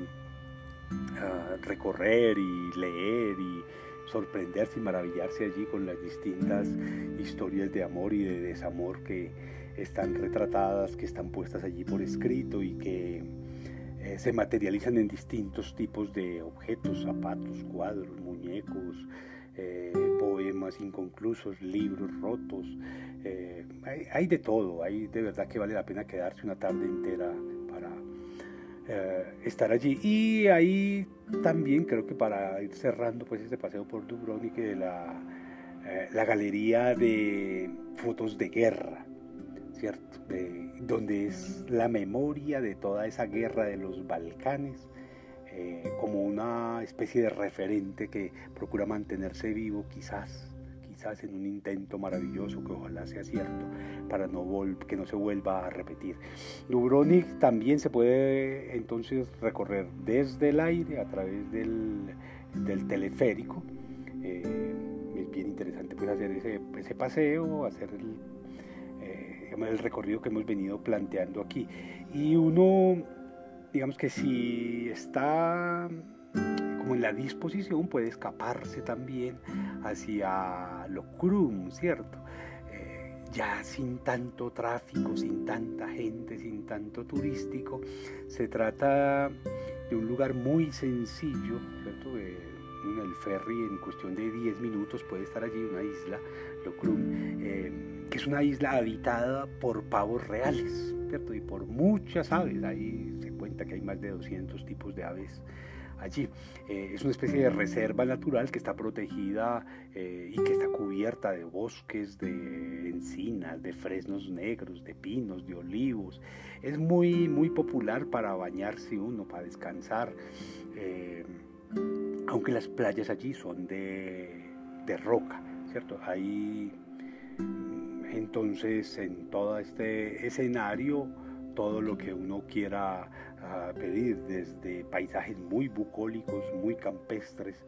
recorrer y leer y sorprenderse y maravillarse allí con las distintas historias de amor y de desamor que están retratadas, que están puestas allí por escrito y que eh, se materializan en distintos tipos de objetos, zapatos, cuadros, muñecos, eh, poemas inconclusos, libros rotos. Eh, hay, hay, de todo, hay de verdad que vale la pena quedarse una tarde entera eh, estar allí. Y ahí también creo que para ir cerrando pues este paseo por Dubrovnik, de la, eh, la galería de fotos de guerra, ¿cierto? donde es la memoria de toda esa guerra de los Balcanes. Eh, como una especie de referente que procura mantenerse vivo quizás quizás en un intento maravilloso que ojalá sea cierto para no que no se vuelva a repetir. Dubrovnik también se puede entonces recorrer desde el aire a través del, teleférico. Eh, es bien interesante pues hacer ese, ese paseo, hacer el, eh, el recorrido que hemos venido planteando aquí. Y uno, digamos que si está como en la disposición puede escaparse también hacia Locrum, ¿cierto? Eh, ya sin tanto tráfico, sin tanta gente, sin tanto turístico, se trata de un lugar muy sencillo, ¿cierto? en el ferry en cuestión de 10 minutos puede estar allí una isla, Locrum, eh, que es una isla habitada por pavos reales, ¿cierto? Y por muchas aves, ahí se cuenta que hay más de 200 tipos de aves allí. Eh, es una especie de reserva natural que está protegida eh, y que está cubierta de bosques, de encinas, de fresnos negros, de pinos, de olivos. Es muy, muy popular para bañarse uno, para descansar. Eh, aunque las playas allí son de, de roca, ¿cierto? Hay entonces en todo este escenario todo lo que uno quiera ah, pedir, desde paisajes muy bucólicos, muy campestres,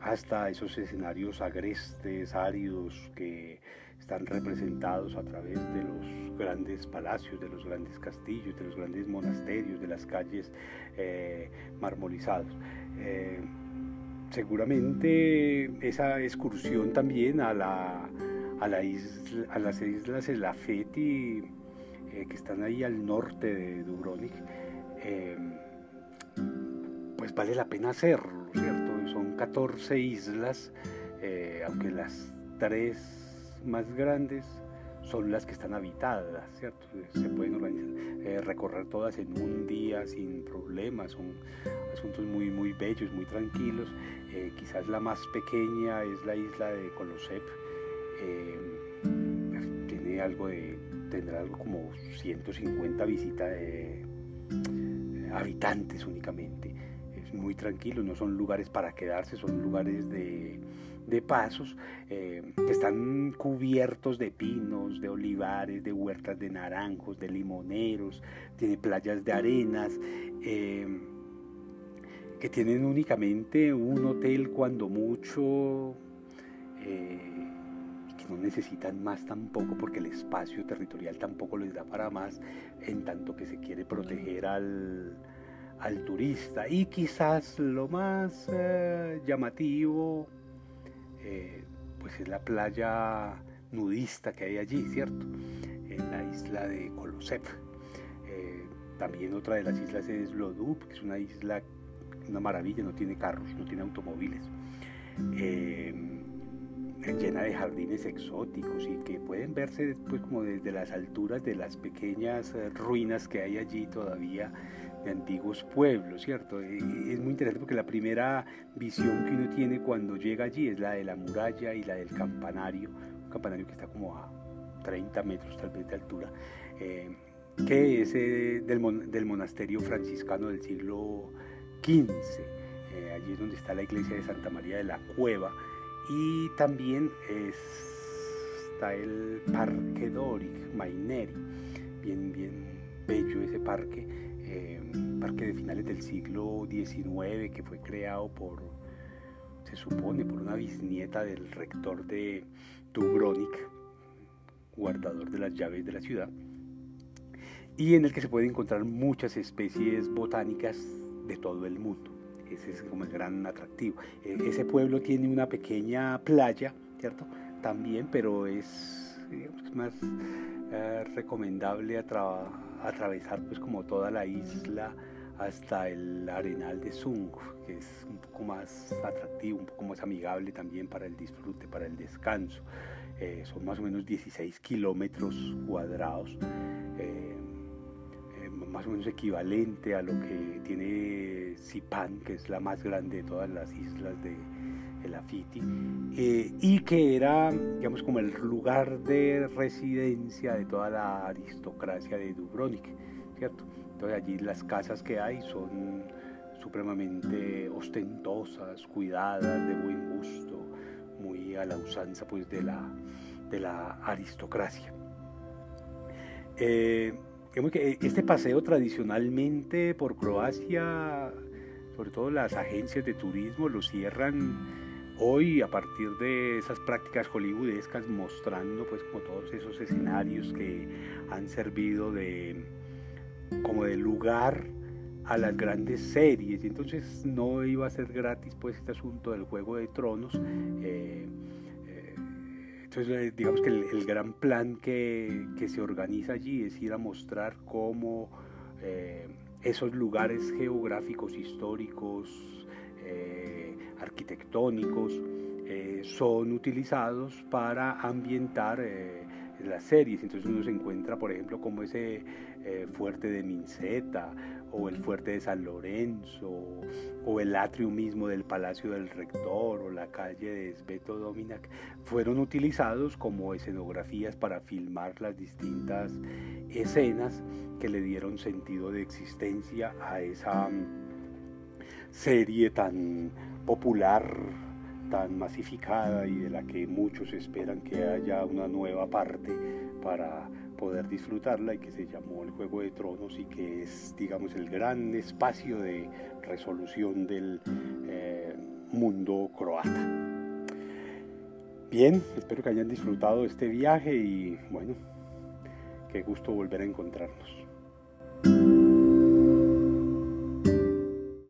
hasta esos escenarios agrestes, áridos que están representados a través de los grandes palacios, de los grandes castillos, de los grandes monasterios, de las calles eh, marmolizadas. Eh, seguramente esa excursión también a, la, a, la isla, a las islas Elafeti eh, que están ahí al norte de Dubrovnik, eh, pues vale la pena hacerlo, ¿cierto? Son 14 islas, eh, aunque las tres más grandes son las que están habitadas, ¿cierto? Se pueden recorrer todas en un día sin problemas, son asuntos muy, muy bellos, muy tranquilos. quizás la más pequeña es la isla de Kolosep, tiene algo de tendrá algo como 150 visitas eh, habitantes únicamente. Es muy tranquilo, no son lugares para quedarse, son lugares de, pasos eh, están cubiertos de pinos, de olivares, de huertas de naranjos, de limoneros, tiene playas de arenas. Eh, que tienen únicamente un hotel cuando mucho no necesitan más tampoco porque el espacio territorial tampoco les da para más en tanto que se quiere proteger al, turista. Y quizás lo más eh, llamativo eh, pues es la playa nudista que hay allí, ¿cierto? En la isla de Kolosep. Eh, también otra de las islas es Lodup, que es una isla, una maravilla, no tiene carros, no tiene automóviles llena de jardines exóticos y que pueden verse después como desde las alturas de las pequeñas eh, ruinas que hay allí todavía de antiguos pueblos, ¿cierto? es muy interesante porque la primera visión que uno tiene cuando llega allí es la de la muralla y la del campanario, un campanario que está como a 30 metros tal vez de altura, eh, que es eh, del, del, monasterio franciscano del siglo XV. allí es donde está la iglesia de Santa María de la Cueva, y también está el Parque Doric Maineri, bien, bien bello ese parque, eh, parque de finales del siglo XIX que fue creado por, se supone, por una bisnieta del rector de Dubrovnik, guardador de las llaves de la ciudad, y en el que se pueden encontrar muchas especies botánicas de todo el mundo. Ese es como el gran atractivo. E, ese pueblo tiene una pequeña playa, ¿cierto? También, pero es, más eh, recomendable atravesar pues como toda la isla hasta el arenal de Sung, que es un poco más atractivo, un poco más amigable también para el disfrute, para el descanso. Eh, son más o menos 16 kilómetros cuadrados. Eh, más o menos equivalente a lo que tiene Zipan, que es la más grande de todas las islas de el Afiti, eh, y que era, digamos, como el lugar de residencia de toda la aristocracia de Dubrovnik, ¿cierto? Entonces allí las casas que hay son supremamente ostentosas, cuidadas, de buen gusto, muy a la usanza pues de la, de la aristocracia. Eh, este paseo tradicionalmente por Croacia, sobre todo las agencias de turismo, lo cierran hoy a partir de esas prácticas hollywoodescas mostrando pues como todos esos escenarios que han servido de como de lugar a las grandes series. Entonces no iba a ser gratis pues este asunto del juego de tronos eh, eh, entonces eh, digamos que el, gran plan que, se organiza allí es ir a mostrar cómo esos lugares geográficos históricos arquitectónicos eh, son utilizados para ambientar eh, las series. Entonces uno se encuentra, por ejemplo, como ese eh, fuerte de Minceta o el fuerte de San Lorenzo o el atrio mismo del Palacio del Rector o la calle de Sveto Dominac fueron utilizados como escenografías para filmar las distintas escenas que le dieron sentido de existencia a esa mm, serie tan popular, tan masificada y de la que muchos esperan que haya una nueva parte para poder disfrutarla y que se llamó el Juego de Tronos y que es, digamos, el gran espacio de resolución del eh, mundo croata. Bien, espero que hayan disfrutado este viaje y bueno, qué gusto volver a encontrarnos.